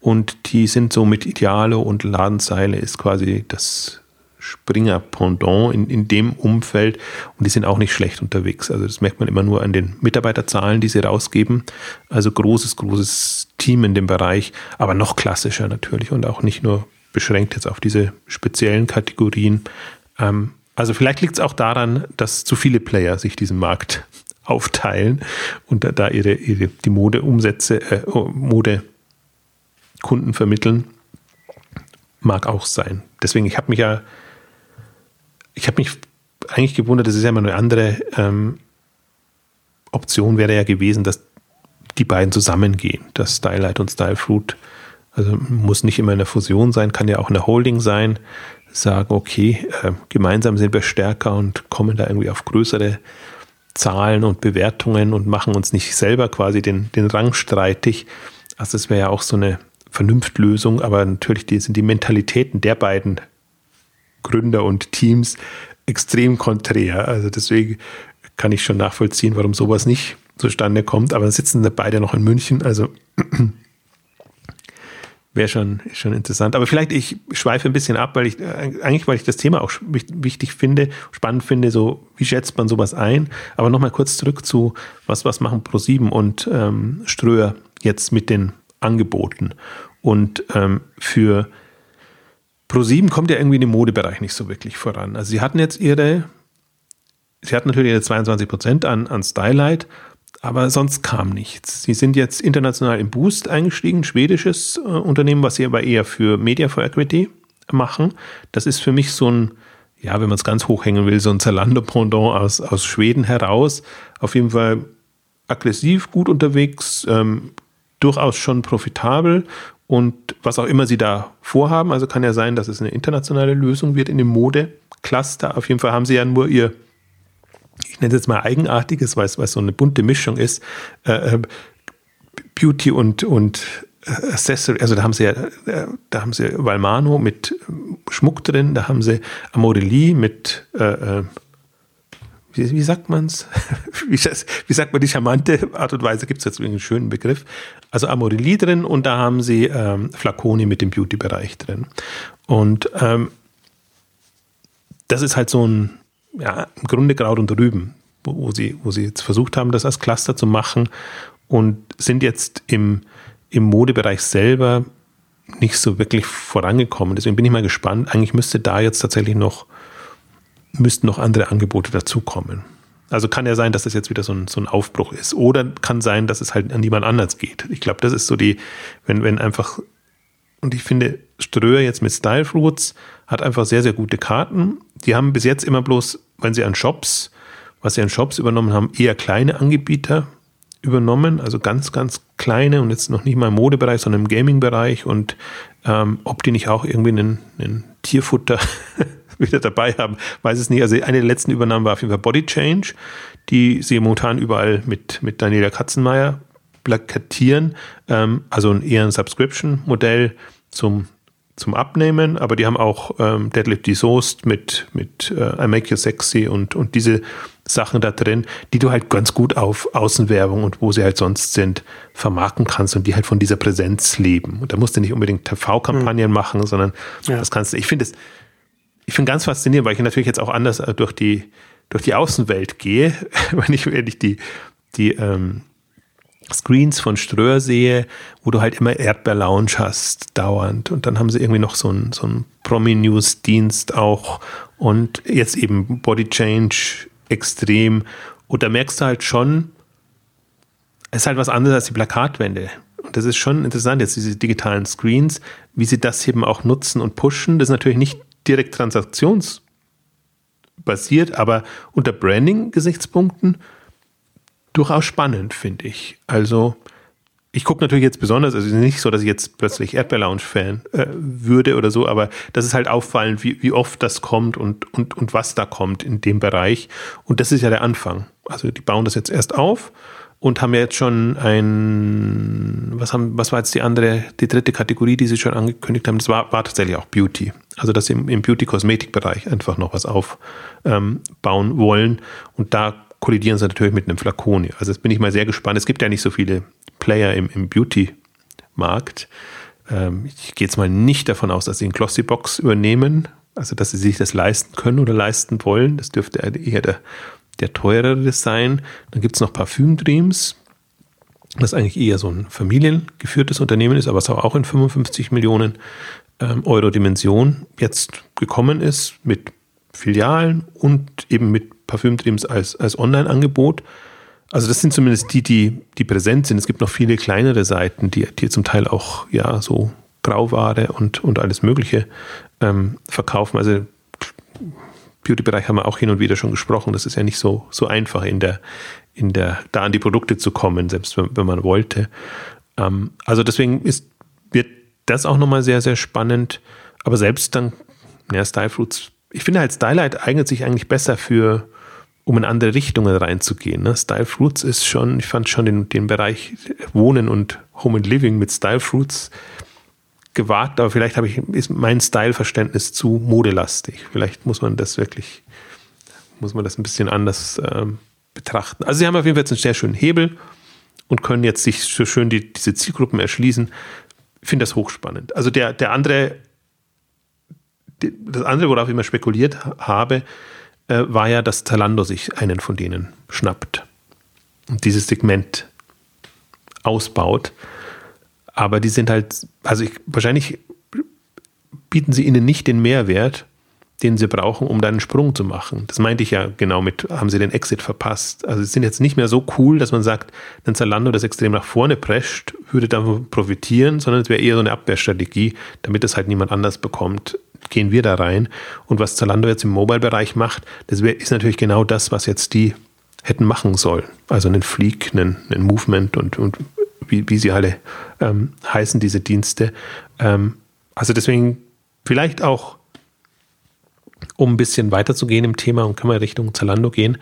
Und die sind so mit Ideale und Ladenzeile ist quasi das Springer-Pendant in, in dem Umfeld. Und die sind auch nicht schlecht unterwegs. Also das merkt man immer nur an den Mitarbeiterzahlen, die sie rausgeben. Also großes, großes Team in dem Bereich, aber noch klassischer natürlich und auch nicht nur beschränkt jetzt auf diese speziellen Kategorien. Ähm, also vielleicht liegt es auch daran, dass zu viele Player sich diesen Markt aufteilen und da, da ihre, ihre, die Modeumsätze, äh, oh, Modekunden vermitteln. Mag auch sein. Deswegen, ich habe mich ja, ich habe mich eigentlich gewundert, das ist ja immer eine andere ähm, Option wäre ja gewesen, dass die beiden zusammengehen, dass Stylight und Stylefruit also muss nicht immer eine Fusion sein, kann ja auch eine Holding sein. Sagen, okay, äh, gemeinsam sind wir stärker und kommen da irgendwie auf größere Zahlen und Bewertungen und machen uns nicht selber quasi den, den Rang streitig. Also das wäre ja auch so eine Vernunftlösung, aber natürlich die, sind die Mentalitäten der beiden Gründer und Teams extrem konträr. Also deswegen kann ich schon nachvollziehen, warum sowas nicht zustande kommt. Aber sitzen beide noch in München, also wäre schon, schon interessant. Aber vielleicht, ich schweife ein bisschen ab, weil ich, äh, eigentlich, weil ich das Thema auch wichtig finde, spannend finde, so, wie schätzt man sowas ein? Aber nochmal kurz zurück zu, was, was machen Pro7 und ähm, Ströer jetzt mit den Angeboten? Und ähm, für Pro7 kommt ja irgendwie in dem Modebereich nicht so wirklich voran. Also sie hatten jetzt ihre, sie hatten natürlich ihre 22 Prozent an, an Stylight aber sonst kam nichts. Sie sind jetzt international im Boost eingestiegen, schwedisches äh, Unternehmen, was sie aber eher für Media for Equity machen. Das ist für mich so ein, ja, wenn man es ganz hochhängen will, so ein Zalando-Pendant aus, aus Schweden heraus. Auf jeden Fall aggressiv, gut unterwegs, ähm, durchaus schon profitabel und was auch immer sie da vorhaben. Also kann ja sein, dass es eine internationale Lösung wird in dem Mode-Cluster. Auf jeden Fall haben sie ja nur ihr ich nenne es jetzt mal eigenartiges, weil es, weil es so eine bunte Mischung ist, äh, äh Beauty und, und äh, Accessory, also da haben sie ja, äh, da haben sie Valmano mit Schmuck drin, da haben sie Amorelie mit, äh, wie, wie, sagt man's? wie, wie sagt man die charmante Art und Weise? Gibt es jetzt einen schönen Begriff? Also Amorelie drin und da haben sie ähm, Flaconi mit dem Beauty-Bereich drin. Und ähm, das ist halt so ein, ja, im Grunde Kraut und Rüben, wo, wo, sie, wo sie jetzt versucht haben, das als Cluster zu machen und sind jetzt im, im Modebereich selber nicht so wirklich vorangekommen. Deswegen bin ich mal gespannt. Eigentlich müsste da jetzt tatsächlich noch, müssten noch andere Angebote dazukommen. Also kann ja sein, dass das jetzt wieder so ein, so ein Aufbruch ist. Oder kann sein, dass es halt an jemand anders geht. Ich glaube, das ist so die, wenn, wenn einfach, und ich finde, Ströer jetzt mit Style Fruits hat einfach sehr, sehr gute Karten. Die haben bis jetzt immer bloß, wenn sie an Shops, was sie an Shops übernommen haben, eher kleine Anbieter übernommen, also ganz, ganz kleine und jetzt noch nicht mal im Modebereich, sondern im Gaming-Bereich und ähm, ob die nicht auch irgendwie einen, einen Tierfutter wieder dabei haben, weiß es nicht. Also eine der letzten Übernahmen war auf jeden Fall Body Change, die sie momentan überall mit, mit Daniela Katzenmeier plakatieren, ähm, also ein eher ein Subscription-Modell zum zum Abnehmen, aber die haben auch ähm, Deadlift Desoast mit, mit äh, I Make You Sexy und, und diese Sachen da drin, die du halt ganz gut auf Außenwerbung und wo sie halt sonst sind, vermarkten kannst und die halt von dieser Präsenz leben. Und da musst du nicht unbedingt TV-Kampagnen mhm. machen, sondern ja. das kannst du. Ich finde es, ich finde ganz faszinierend, weil ich natürlich jetzt auch anders äh, durch die, durch die Außenwelt gehe, wenn ich, wenn ich die, die ähm, Screens von Ströer sehe, wo du halt immer Erdbeer-Lounge hast, dauernd. Und dann haben sie irgendwie noch so einen, so einen Promi-News-Dienst auch und jetzt eben Body Change extrem. Und da merkst du halt schon, es ist halt was anderes als die Plakatwände. Und das ist schon interessant, jetzt diese digitalen Screens, wie sie das eben auch nutzen und pushen. Das ist natürlich nicht direkt transaktionsbasiert, aber unter Branding-Gesichtspunkten durchaus spannend, finde ich. Also ich gucke natürlich jetzt besonders, also nicht so, dass ich jetzt plötzlich Erdbeer-Lounge-Fan äh, würde oder so, aber das ist halt auffallend, wie, wie oft das kommt und, und, und was da kommt in dem Bereich. Und das ist ja der Anfang. Also die bauen das jetzt erst auf und haben ja jetzt schon ein, was haben, was war jetzt die andere, die dritte Kategorie, die sie schon angekündigt haben? Das war, war tatsächlich auch Beauty. Also dass sie im, im Beauty-Kosmetik-Bereich einfach noch was aufbauen ähm, wollen. Und da kollidieren sie natürlich mit einem Flaconi. Also jetzt bin ich mal sehr gespannt. Es gibt ja nicht so viele Player im, im Beauty-Markt. Ähm, ich gehe jetzt mal nicht davon aus, dass sie einen Glossybox übernehmen, also dass sie sich das leisten können oder leisten wollen. Das dürfte eher der, der teurere sein. Dann gibt es noch Parfüm Dreams, das eigentlich eher so ein familiengeführtes Unternehmen ist, aber es auch in 55 Millionen ähm, Euro Dimension jetzt gekommen ist mit Filialen und eben mit Parfümdreams als, als Online-Angebot. Also das sind zumindest die, die, die präsent sind. Es gibt noch viele kleinere Seiten, die, die zum Teil auch ja so Grauware und, und alles Mögliche ähm, verkaufen. Also Beauty-Bereich haben wir auch hin und wieder schon gesprochen. Das ist ja nicht so, so einfach in der, in der, da an die Produkte zu kommen, selbst wenn, wenn man wollte. Ähm, also deswegen ist, wird das auch nochmal sehr, sehr spannend. Aber selbst dann, ja, Style Fruits ich finde halt Stylight eignet sich eigentlich besser für, um in andere Richtungen reinzugehen. Ne? Style Fruits ist schon, ich fand schon den, den Bereich Wohnen und Home and Living mit Style Fruits gewagt, aber vielleicht habe ich, ist mein Styleverständnis zu modelastig. Vielleicht muss man das wirklich, muss man das ein bisschen anders ähm, betrachten. Also sie haben auf jeden Fall jetzt einen sehr schönen Hebel und können jetzt sich so schön die, diese Zielgruppen erschließen. Ich finde das hochspannend. Also der, der andere das andere, worauf ich immer spekuliert habe, äh, war ja, dass Zalando sich einen von denen schnappt und dieses Segment ausbaut. Aber die sind halt, also ich, wahrscheinlich bieten sie ihnen nicht den Mehrwert, den sie brauchen, um dann einen Sprung zu machen. Das meinte ich ja genau mit, haben sie den Exit verpasst. Also sie sind jetzt nicht mehr so cool, dass man sagt, ein Zalando, das extrem nach vorne prescht, würde davon profitieren, sondern es wäre eher so eine Abwehrstrategie, damit es halt niemand anders bekommt gehen wir da rein. Und was Zalando jetzt im Mobile-Bereich macht, das ist natürlich genau das, was jetzt die hätten machen sollen. Also einen Fleek, einen, einen Movement und, und wie, wie sie alle ähm, heißen, diese Dienste. Ähm, also deswegen vielleicht auch, um ein bisschen weiterzugehen im Thema und können wir Richtung Zalando gehen,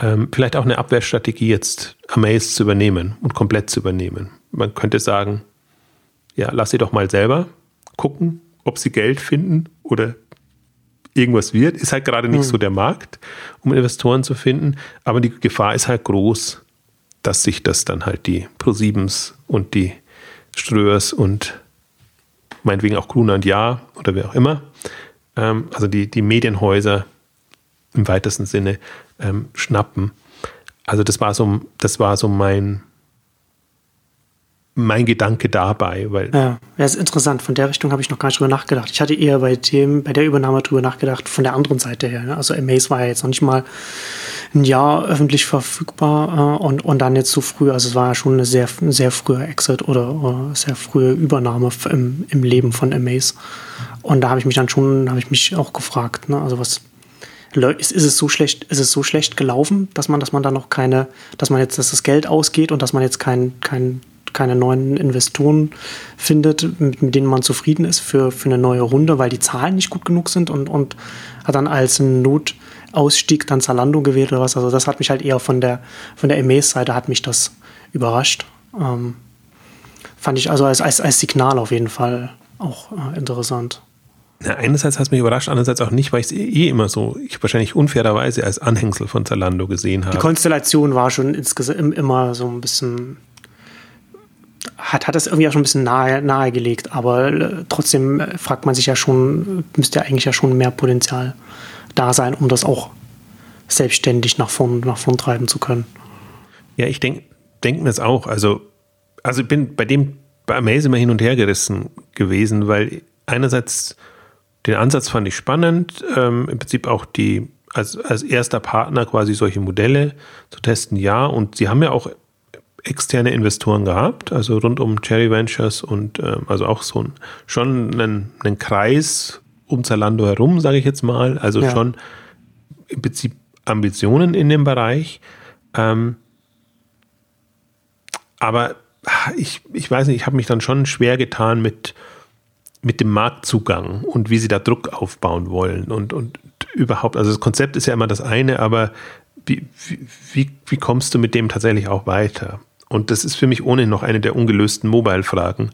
ähm, vielleicht auch eine Abwehrstrategie jetzt Amaze zu übernehmen und komplett zu übernehmen. Man könnte sagen, ja, lass sie doch mal selber gucken, ob sie Geld finden oder irgendwas wird. Ist halt gerade nicht mhm. so der Markt, um Investoren zu finden. Aber die Gefahr ist halt groß, dass sich das dann halt die ProSiebens und die Ströers und meinetwegen auch Gruner und Ja oder wer auch immer, ähm, also die, die Medienhäuser im weitesten Sinne ähm, schnappen. Also das war so, das war so mein, mein Gedanke dabei. Weil ja, das ist interessant. Von der Richtung habe ich noch gar nicht drüber nachgedacht. Ich hatte eher bei dem, bei der Übernahme drüber nachgedacht, von der anderen Seite her. Ne? Also Amaze war ja jetzt noch nicht mal ein Jahr öffentlich verfügbar äh, und, und dann jetzt so früh. Also es war ja schon eine sehr, sehr frühe Exit oder, oder sehr frühe Übernahme im, im Leben von Amaze. Und da habe ich mich dann schon, habe ich mich auch gefragt, ne? also was ist, ist es so schlecht, ist es so schlecht gelaufen, dass man, dass man da noch keine, dass man jetzt, dass das Geld ausgeht und dass man jetzt kein, kein keine neuen Investoren findet, mit, mit, denen man zufrieden ist für, für eine neue Runde, weil die Zahlen nicht gut genug sind und, und hat dann als Notausstieg dann Zalando gewählt oder was. Also das hat mich halt eher von der, von der Emails-Seite hat mich das überrascht. Ähm, fand ich also als, als, als Signal auf jeden Fall auch äh, interessant. Ja, einerseits hat es mich überrascht, andererseits auch nicht, weil ich es eh immer so, ich wahrscheinlich unfairerweise als Anhängsel von Zalando gesehen habe. Die Konstellation war schon insgesamt immer so ein bisschen hat, hat das irgendwie auch schon ein bisschen nahe, nahegelegt, aber äh, trotzdem äh, fragt man sich ja schon, müsste ja eigentlich ja schon mehr Potenzial da sein, um das auch selbstständig nach vorn, nach vorn treiben zu können. Ja, ich denke denk mir das auch. Also, also ich bin bei dem bei Amaze immer hin und her gerissen gewesen, weil einerseits den Ansatz fand ich spannend, ähm, im Prinzip auch die als, als erster Partner quasi solche Modelle zu testen, ja. Und sie haben ja auch externe Investoren gehabt, also rund um Cherry Ventures und ähm, also auch so ein, schon einen, einen Kreis um Zalando herum, sage ich jetzt mal. Also ja. schon im Prinzip Ambitionen in dem Bereich. Ähm, aber ich, ich weiß nicht, ich habe mich dann schon schwer getan mit, mit dem Marktzugang und wie sie da Druck aufbauen wollen und, und überhaupt, also das Konzept ist ja immer das eine, aber wie, wie, wie kommst du mit dem tatsächlich auch weiter? Und das ist für mich ohnehin noch eine der ungelösten Mobile-Fragen.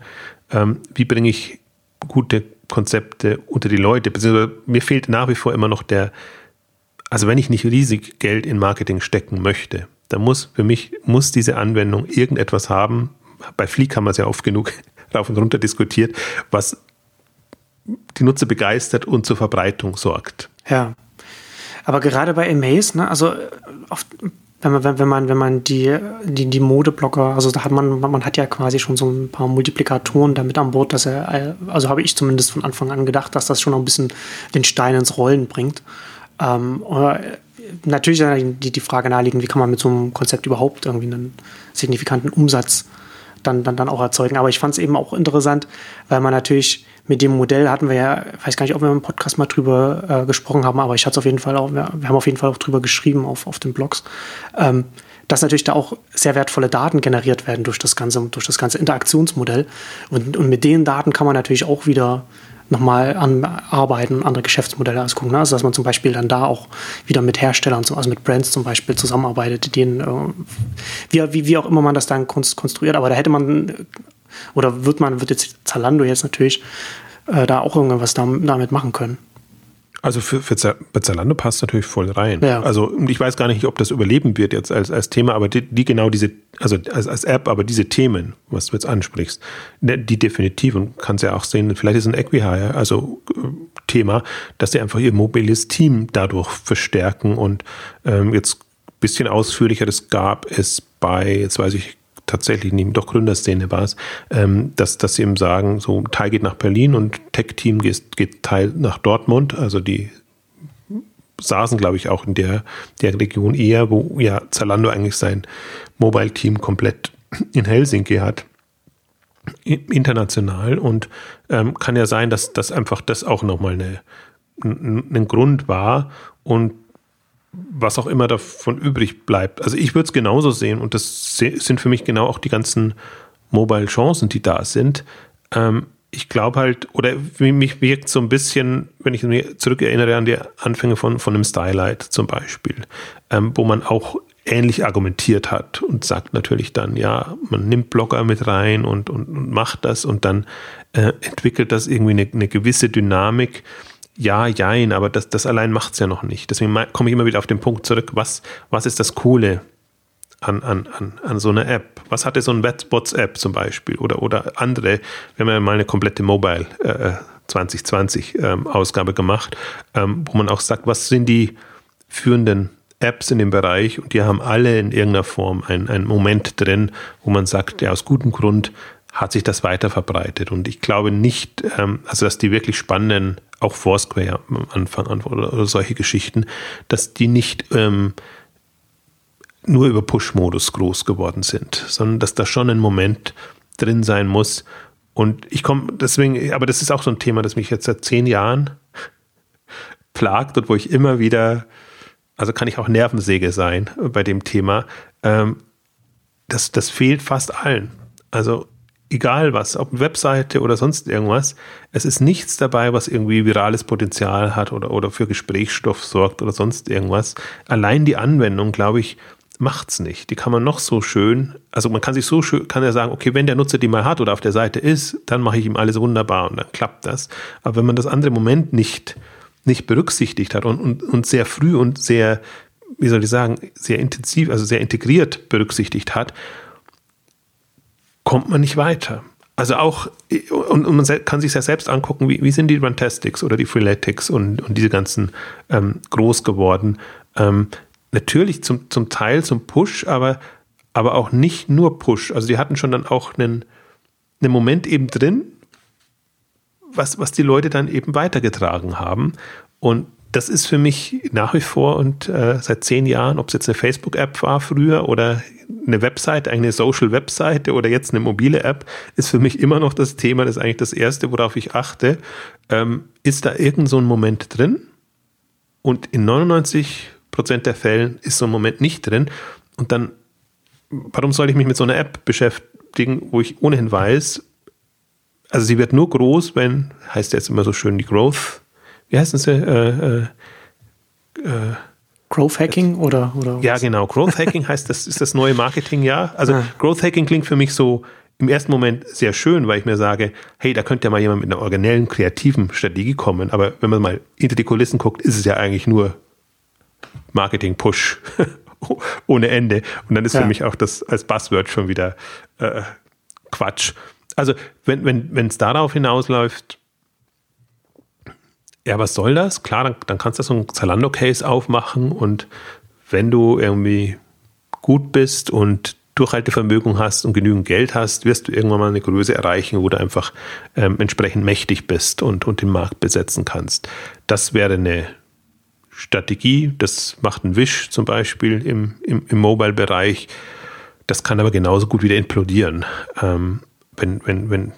Ähm, wie bringe ich gute Konzepte unter die Leute? Beziehungsweise mir fehlt nach wie vor immer noch der, also wenn ich nicht riesig Geld in Marketing stecken möchte, dann muss für mich, muss diese Anwendung irgendetwas haben. Bei Fleek haben wir es ja oft genug rauf und runter diskutiert, was die Nutzer begeistert und zur Verbreitung sorgt. Ja. Aber gerade bei Amaze, ne, also oft, wenn man, wenn, man, wenn man die, die, die Modeblocker, also da hat man, man hat ja quasi schon so ein paar Multiplikatoren damit an Bord, dass er, also habe ich zumindest von Anfang an gedacht, dass das schon noch ein bisschen den Stein ins Rollen bringt. Ähm, oder natürlich die, die Frage naheliegend, wie kann man mit so einem Konzept überhaupt irgendwie einen signifikanten Umsatz dann, dann, dann auch erzeugen. Aber ich fand es eben auch interessant, weil man natürlich mit dem Modell hatten wir ja, weiß gar nicht, ob wir im Podcast mal drüber äh, gesprochen haben, aber ich hatte auf jeden Fall auch, wir, haben auf jeden Fall auch drüber geschrieben auf, auf den Blogs, ähm, dass natürlich da auch sehr wertvolle Daten generiert werden durch das ganze, durch das ganze Interaktionsmodell. Und, und mit den Daten kann man natürlich auch wieder nochmal an Arbeiten, andere Geschäftsmodelle ausgucken. Ne? Also dass man zum Beispiel dann da auch wieder mit Herstellern, also mit Brands zum Beispiel zusammenarbeitet, denen, äh, wie, wie auch immer man das dann konstruiert. Aber da hätte man, oder wird man, wird jetzt Zalando jetzt natürlich äh, da auch irgendwas damit machen können. Also für, für Zalando passt natürlich voll rein. Ja. Also ich weiß gar nicht, ob das überleben wird jetzt als, als Thema, aber die, die genau diese, also als, als App, aber diese Themen, was du jetzt ansprichst, ne, die definitiv und kannst ja auch sehen, vielleicht ist ein Equihire, also äh, Thema, dass sie einfach ihr mobiles Team dadurch verstärken und ähm, jetzt ein bisschen ausführlicher, das gab es bei, jetzt weiß ich tatsächlich nicht, doch Gründerszene war es, ähm, dass, dass sie eben sagen, so Teil geht nach Berlin und Tech-Team geht, geht Teil nach Dortmund, also die saßen, glaube ich, auch in der, der Region eher, wo ja Zalando eigentlich sein Mobile-Team komplett in Helsinki hat international. Und ähm, kann ja sein, dass das einfach das auch nochmal ein Grund war. Und was auch immer davon übrig bleibt. Also ich würde es genauso sehen und das sind für mich genau auch die ganzen Mobile-Chancen, die da sind. Ähm, ich glaube halt, oder mich wirkt so ein bisschen, wenn ich mich zurückerinnere an die Anfänge von, von einem Stylight zum Beispiel, ähm, wo man auch ähnlich argumentiert hat und sagt natürlich dann, ja, man nimmt Blogger mit rein und, und, und macht das und dann äh, entwickelt das irgendwie eine, eine gewisse Dynamik, ja, jein, aber das, das allein macht es ja noch nicht. Deswegen komme ich immer wieder auf den Punkt zurück, was, was ist das Coole an, an, an, an so einer App? Was hatte so ein WhatsApp zum Beispiel oder, oder andere? Wir haben ja mal eine komplette Mobile äh, 2020 ähm, Ausgabe gemacht, ähm, wo man auch sagt, was sind die führenden Apps in dem Bereich und die haben alle in irgendeiner Form einen Moment drin, wo man sagt, ja, aus gutem Grund hat sich das weiter verbreitet. Und ich glaube nicht, ähm, also dass die wirklich spannenden auch Foursquare am Anfang an oder, oder solche Geschichten, dass die nicht ähm, nur über Push-Modus groß geworden sind, sondern dass da schon ein Moment drin sein muss. Und ich komme deswegen, aber das ist auch so ein Thema, das mich jetzt seit zehn Jahren plagt und wo ich immer wieder, also kann ich auch Nervensäge sein bei dem Thema. Ähm, das, das fehlt fast allen. Also egal was, ob Webseite oder sonst irgendwas, es ist nichts dabei, was irgendwie virales Potenzial hat oder, oder für Gesprächsstoff sorgt oder sonst irgendwas. Allein die Anwendung, glaube ich, macht's nicht. Die kann man noch so schön, also man kann sich so schön, kann ja sagen, okay, wenn der Nutzer die mal hat oder auf der Seite ist, dann mache ich ihm alles wunderbar und dann klappt das. Aber wenn man das andere Moment nicht, nicht berücksichtigt hat und, und, und sehr früh und sehr, wie soll ich sagen, sehr intensiv, also sehr integriert berücksichtigt hat, kommt man nicht weiter. Also auch, und, man kann sich ja selbst angucken, wie, wie sind die Runtastics oder die Freeletics und, und diese ganzen ähm, groß geworden. Ähm, natürlich zum, zum Teil zum Push, aber, aber auch nicht nur Push. Also die hatten schon dann auch einen, einen Moment eben drin, was, was die Leute dann eben weitergetragen haben. Und das ist für mich nach wie vor und äh, seit zehn Jahren, ob es jetzt eine Facebook-App war früher oder eine Webseite, eine Social-Webseite oder jetzt eine mobile App, ist für mich immer noch das Thema, das ist eigentlich das Erste, worauf ich achte. Ähm, ist da irgend so ein Moment drin? Und in 99 Prozent der Fällen ist so ein Moment nicht drin. Und dann, warum soll ich mich mit so einer App beschäftigen, wo ich ohnehin weiß, also sie wird nur groß, wenn, heißt jetzt immer so schön die Growth, wie heißt es? Äh, äh, äh, Growth Hacking oder, oder Ja, genau. Growth Hacking heißt, das ist das neue Marketing, ja. Also ah. Growth Hacking klingt für mich so im ersten Moment sehr schön, weil ich mir sage, hey, da könnte ja mal jemand mit einer originellen, kreativen Strategie kommen. Aber wenn man mal hinter die Kulissen guckt, ist es ja eigentlich nur Marketing-Push ohne Ende. Und dann ist ja. für mich auch das als Buzzword schon wieder äh, Quatsch. Also wenn wenn wenn, es darauf hinausläuft, ja, was soll das? Klar, dann, dann kannst du so einen Zalando-Case aufmachen und wenn du irgendwie gut bist und Durchhaltevermögen hast und genügend Geld hast, wirst du irgendwann mal eine Größe erreichen, wo du einfach ähm, entsprechend mächtig bist und, und den Markt besetzen kannst. Das wäre eine Strategie, das macht ein Wish zum Beispiel im, im, im Mobile-Bereich. Das kann aber genauso gut wieder implodieren, ähm, wenn, wenn, wenn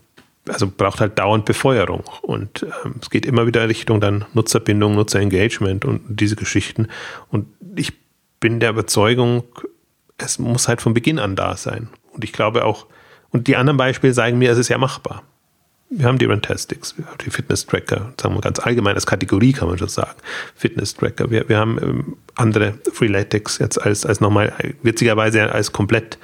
also braucht halt dauernd Befeuerung. Und ähm, es geht immer wieder Richtung dann Nutzerbindung, Nutzerengagement und diese Geschichten. Und ich bin der Überzeugung, es muss halt von Beginn an da sein. Und ich glaube auch, und die anderen Beispiele sagen mir, es ist ja machbar. Wir haben die Rantastics, wir haben die Fitness-Tracker, sagen wir ganz allgemein als Kategorie kann man schon sagen. Fitness-Tracker. Wir, wir haben ähm, andere Freeletics jetzt als, als nochmal, witzigerweise als komplett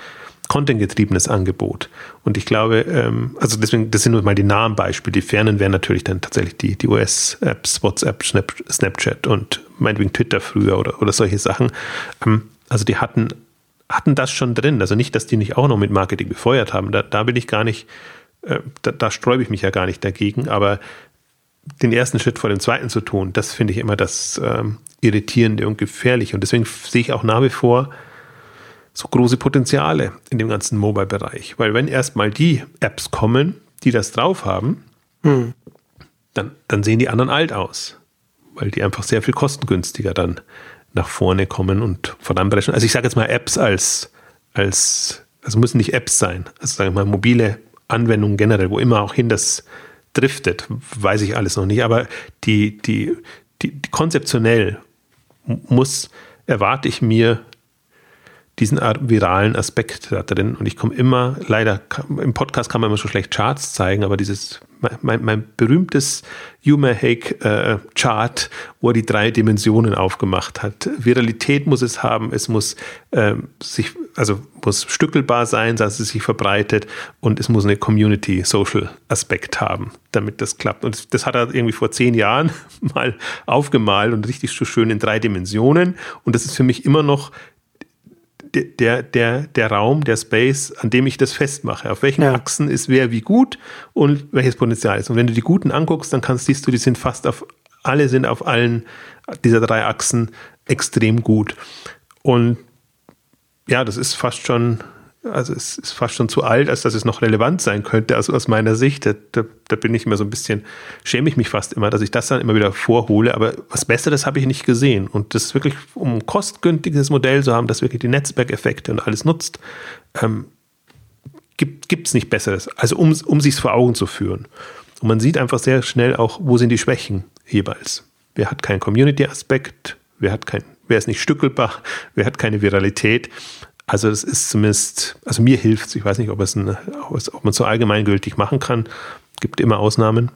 contentgetriebenes Angebot. Und ich glaube, ähm, also deswegen, das sind nur mal die nahen Beispiele. Die fernen wären natürlich dann tatsächlich die, die US-Apps, WhatsApp, Snap, Snapchat und meinetwegen Twitter früher oder, oder solche Sachen. Ähm, also die hatten, hatten das schon drin. Also nicht, dass die nicht auch noch mit Marketing befeuert haben. Da, da bin ich gar nicht, äh, da, da sträube ich mich ja gar nicht dagegen. Aber den ersten Schritt vor dem zweiten zu tun, das finde ich immer das ähm, Irritierende und Gefährliche. Und deswegen sehe ich auch nach wie vor, so große Potenziale in dem ganzen Mobile-Bereich. Weil wenn erstmal die Apps kommen, die das drauf haben, hm. dann, dann sehen die anderen alt aus. Weil die einfach sehr viel kostengünstiger dann nach vorne kommen und voranbrechen. Also ich sage jetzt mal Apps als, als, also müssen nicht Apps sein, also sagen wir mal mobile Anwendungen generell, wo immer auch hin das driftet, weiß ich alles noch nicht, aber die, die, die, die konzeptionell muss, erwarte ich mir diesen viralen Aspekt da drin. Und ich komme immer, leider, im Podcast kann man immer so schlecht Charts zeigen, aber dieses, mein, mein berühmtes Humor Hake äh, Chart, wo er die drei Dimensionen aufgemacht hat. Viralität muss es haben, es muss ähm, sich, also muss stückelbar sein, dass es sich verbreitet und es muss eine Community Social Aspekt haben, damit das klappt. Und das hat er irgendwie vor zehn Jahren mal aufgemalt und richtig so schön in drei Dimensionen. Und das ist für mich immer noch der, der, der Raum, der Space, an dem ich das festmache. Auf welchen ja. Achsen ist wer wie gut und welches Potenzial ist. Und wenn du die guten anguckst, dann kannst, siehst du, die sind fast auf, alle sind auf allen dieser drei Achsen extrem gut. Und ja, das ist fast schon also es ist fast schon zu alt, als dass es noch relevant sein könnte, also aus meiner Sicht. Da, da, da, bin ich immer so ein bisschen, schäme ich mich fast immer, dass ich das dann immer wieder vorhole, aber was Besseres habe ich nicht gesehen. Und das ist wirklich, um ein kostgünstiges Modell zu haben, das wirklich die Netzwerkeffekte und alles nutzt, ähm, gibt es nicht Besseres, also um, um sich vor Augen zu führen. Und man sieht einfach sehr schnell auch, wo sind die Schwächen jeweils. Wer hat keinen Community-Aspekt, wer kein, wer ist nicht stückelbar, wer hat keine Viralität. Also das ist zumindest, also mir hilft es. Ich weiß nicht, ob, es ein, ob man es so allgemeingültig machen kann. Es gibt immer Ausnahmen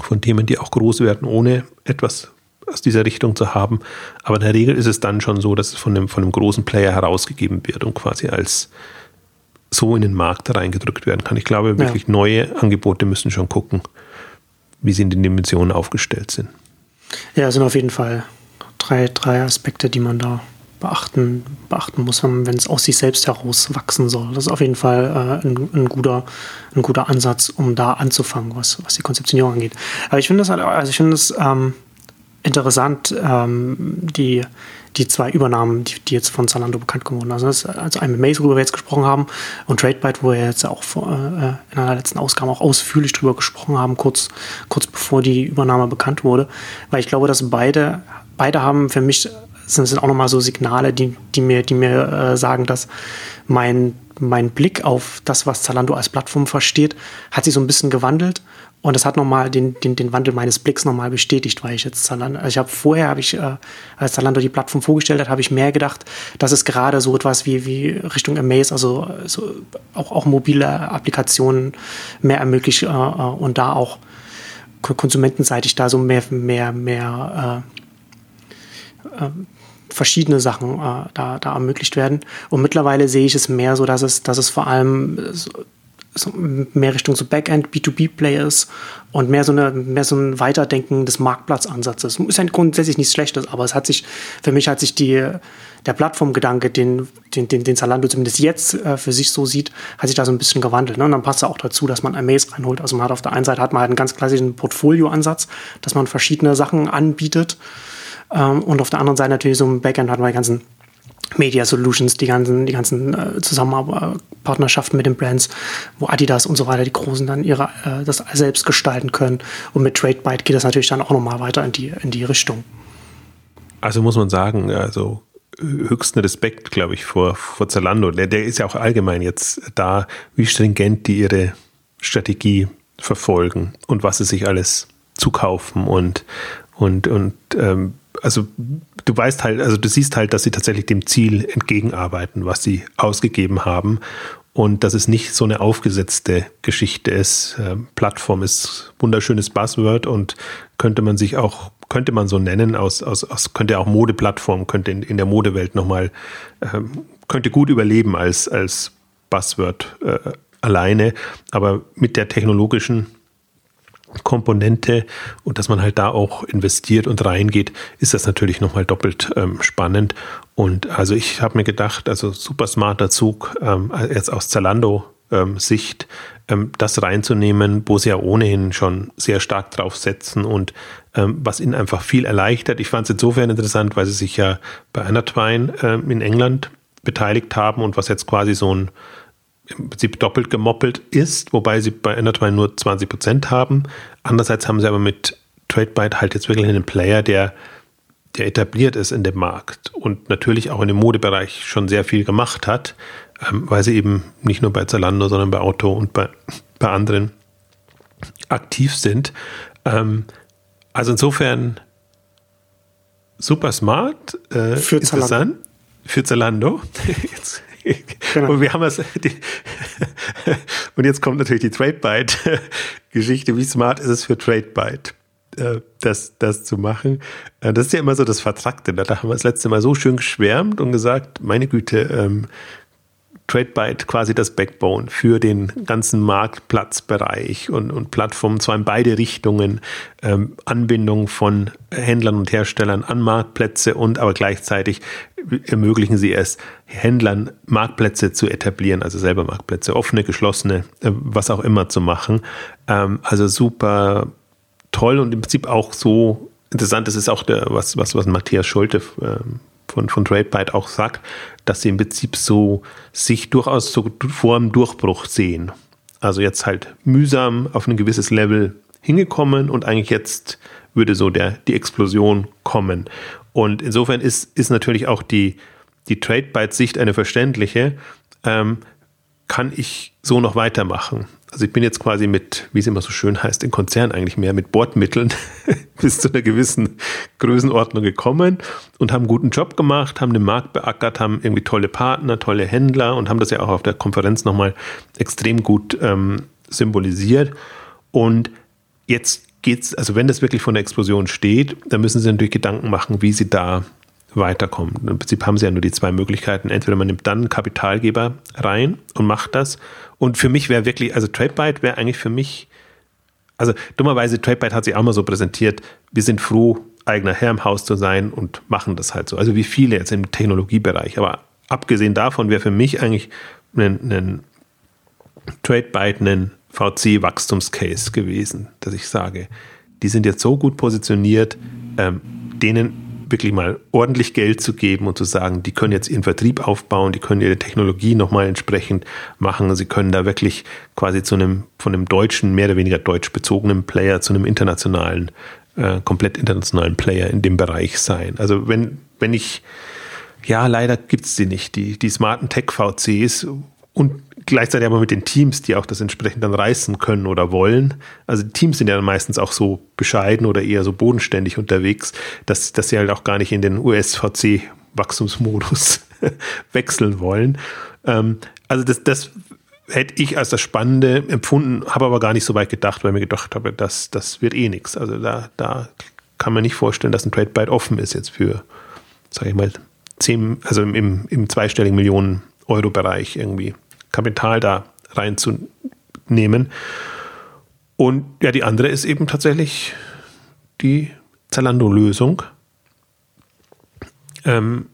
von Themen, die auch groß werden, ohne etwas aus dieser Richtung zu haben. Aber in der Regel ist es dann schon so, dass es von einem, von einem großen Player herausgegeben wird und quasi als so in den Markt reingedrückt werden kann. Ich glaube, wirklich ja. neue Angebote müssen schon gucken, wie sie in den Dimensionen aufgestellt sind. Ja, es sind auf jeden Fall drei, drei Aspekte, die man da beachten, beachten muss, wenn es aus sich selbst heraus wachsen soll. Das ist auf jeden Fall äh, ein, ein, guter, ein guter Ansatz, um da anzufangen, was, was die Konzeptionierung angeht. Aber ich finde das, halt, also ich finde es ähm, interessant, ähm, die, die zwei Übernahmen, die, die, jetzt von Zalando bekannt geworden sind. Also, also ein mit Maze, worüber wir jetzt gesprochen haben, und TradeByte, wo wir jetzt auch vor, äh, in einer letzten Ausgabe auch ausführlich drüber gesprochen haben, kurz, kurz bevor die Übernahme bekannt wurde. Weil ich glaube, dass beide, beide haben für mich sind, sind auch nochmal so Signale, die, die mir, die mir äh, sagen, dass mein, mein Blick auf das, was Zalando als Plattform versteht, hat sich so ein bisschen gewandelt. Und das hat nochmal den, den, den Wandel meines Blicks nochmal bestätigt, weil ich jetzt Zalando, also ich habe vorher, habe ich, äh, als Zalando die Plattform vorgestellt hat, habe ich mehr gedacht, dass es gerade so etwas wie, wie Richtung Amaze, also so auch, auch mobile Applikationen mehr ermöglicht äh, äh und da auch konsumentenseitig da so mehr, mehr, mehr äh, äh, verschiedene Sachen äh, da, da ermöglicht werden. Und mittlerweile sehe ich es mehr so, dass es, dass es vor allem so, so mehr Richtung so Backend, B2B-Play ist und mehr so, eine, mehr so ein Weiterdenken des Marktplatzansatzes. Ist ja grundsätzlich nichts Schlechtes, aber es hat sich, für mich hat sich die, der Plattformgedanke, den, den, den, den Zalando zumindest jetzt äh, für sich so sieht, hat sich da so ein bisschen gewandelt. Ne? Und dann passt es auch dazu, dass man Amaze reinholt. Also man hat auf der einen Seite hat man halt einen ganz klassischen Portfolio-Ansatz, dass man verschiedene Sachen anbietet. Ähm, und auf der anderen Seite natürlich so im Backend hat man die ganzen Media Solutions, die ganzen, die ganzen äh, Zusammenpartnerschaften mit den Brands, wo Adidas und so weiter, die Großen dann ihre, äh, das selbst gestalten können. Und mit TradeByte geht das natürlich dann auch nochmal weiter in die, in die Richtung. Also muss man sagen, also höchsten Respekt, glaube ich, vor, vor Zalando. Der, der ist ja auch allgemein jetzt da, wie stringent die ihre Strategie verfolgen und was sie sich alles zukaufen und, und, und ähm, also du weißt halt, also du siehst halt, dass sie tatsächlich dem Ziel entgegenarbeiten, was sie ausgegeben haben und dass es nicht so eine aufgesetzte Geschichte ist. Ähm, Plattform ist wunderschönes Buzzword und könnte man sich auch, könnte man so nennen, aus, aus, aus könnte auch Modeplattform, könnte in, in der Modewelt nochmal, ähm, könnte gut überleben als, als Buzzword äh, alleine, aber mit der technologischen Komponente und dass man halt da auch investiert und reingeht, ist das natürlich nochmal doppelt ähm, spannend. Und also ich habe mir gedacht, also super smarter Zug, ähm, jetzt aus Zalando ähm, Sicht, ähm, das reinzunehmen, wo sie ja ohnehin schon sehr stark drauf setzen und ähm, was ihnen einfach viel erleichtert. Ich fand es insofern interessant, weil sie sich ja bei einer Twine ähm, in England beteiligt haben und was jetzt quasi so ein im Prinzip doppelt gemoppelt ist, wobei sie bei Endertwine nur 20 Prozent haben. Andererseits haben sie aber mit TradeByte halt jetzt wirklich einen Player, der, der etabliert ist in dem Markt und natürlich auch in dem Modebereich schon sehr viel gemacht hat, ähm, weil sie eben nicht nur bei Zalando, sondern bei Auto und bei, bei anderen aktiv sind. Ähm, also insofern super smart, äh, für interessant. Zalando. Für Zalando. Jetzt Genau. Und wir haben es. und jetzt kommt natürlich die TradeByte-Geschichte. Wie smart ist es für TradeByte? Äh, das, das zu machen. Äh, das ist ja immer so das Vertrackte. Da haben wir das letzte Mal so schön geschwärmt und gesagt, meine Güte, ähm, TradeByte quasi das Backbone für den ganzen Marktplatzbereich und, und Plattformen, zwar in beide Richtungen, ähm, Anbindung von Händlern und Herstellern an Marktplätze und aber gleichzeitig ermöglichen sie es, Händlern Marktplätze zu etablieren, also selber Marktplätze, offene, geschlossene, äh, was auch immer zu machen. Ähm, also super toll und im Prinzip auch so interessant, das ist auch der, was, was, was Matthias Schulte ähm, von, von TradeByte auch sagt, dass sie im Prinzip so sich durchaus so vor einem Durchbruch sehen. Also jetzt halt mühsam auf ein gewisses Level hingekommen und eigentlich jetzt würde so der, die Explosion kommen. Und insofern ist, ist natürlich auch die, die TradeByte-Sicht eine verständliche. Ähm, kann ich so noch weitermachen? Also ich bin jetzt quasi mit, wie es immer so schön heißt, in Konzern eigentlich mehr mit Bordmitteln bis zu einer gewissen Größenordnung gekommen und haben einen guten Job gemacht, haben den Markt beackert, haben irgendwie tolle Partner, tolle Händler und haben das ja auch auf der Konferenz nochmal extrem gut ähm, symbolisiert. Und jetzt geht's, also wenn das wirklich von der Explosion steht, dann müssen sie natürlich Gedanken machen, wie sie da weiterkommen. Im Prinzip haben sie ja nur die zwei Möglichkeiten. Entweder man nimmt dann einen Kapitalgeber rein und macht das. Und für mich wäre wirklich, also TradeByte wäre eigentlich für mich, also dummerweise, TradeByte hat sich auch mal so präsentiert, wir sind froh, eigener Herr im Haus zu sein und machen das halt so. Also wie viele jetzt im Technologiebereich. Aber abgesehen davon wäre für mich eigentlich ein, ein TradeByte ein VC-Wachstumscase gewesen, dass ich sage, die sind jetzt so gut positioniert, ähm, denen wirklich mal ordentlich Geld zu geben und zu sagen, die können jetzt ihren Vertrieb aufbauen, die können ihre Technologie nochmal entsprechend machen. Sie können da wirklich quasi zu einem, von einem deutschen, mehr oder weniger deutsch bezogenen Player zu einem internationalen, äh, komplett internationalen Player in dem Bereich sein. Also wenn, wenn ich, ja, leider gibt es sie nicht, die, die smarten Tech-VCs und gleichzeitig aber mit den Teams, die auch das entsprechend dann reißen können oder wollen. Also die Teams sind ja meistens auch so bescheiden oder eher so bodenständig unterwegs, dass, dass sie halt auch gar nicht in den USVC-Wachstumsmodus wechseln wollen. Ähm, also das, das hätte ich als das Spannende empfunden, habe aber gar nicht so weit gedacht, weil mir gedacht habe, das, das wird eh nichts. Also da, da kann man nicht vorstellen, dass ein Trade Byte offen ist jetzt für, sage ich mal, zehn, also im, im zweistelligen Millionen Euro Bereich irgendwie Kapital da reinzunehmen. Und ja, die andere ist eben tatsächlich die Zalando-Lösung. Ähm,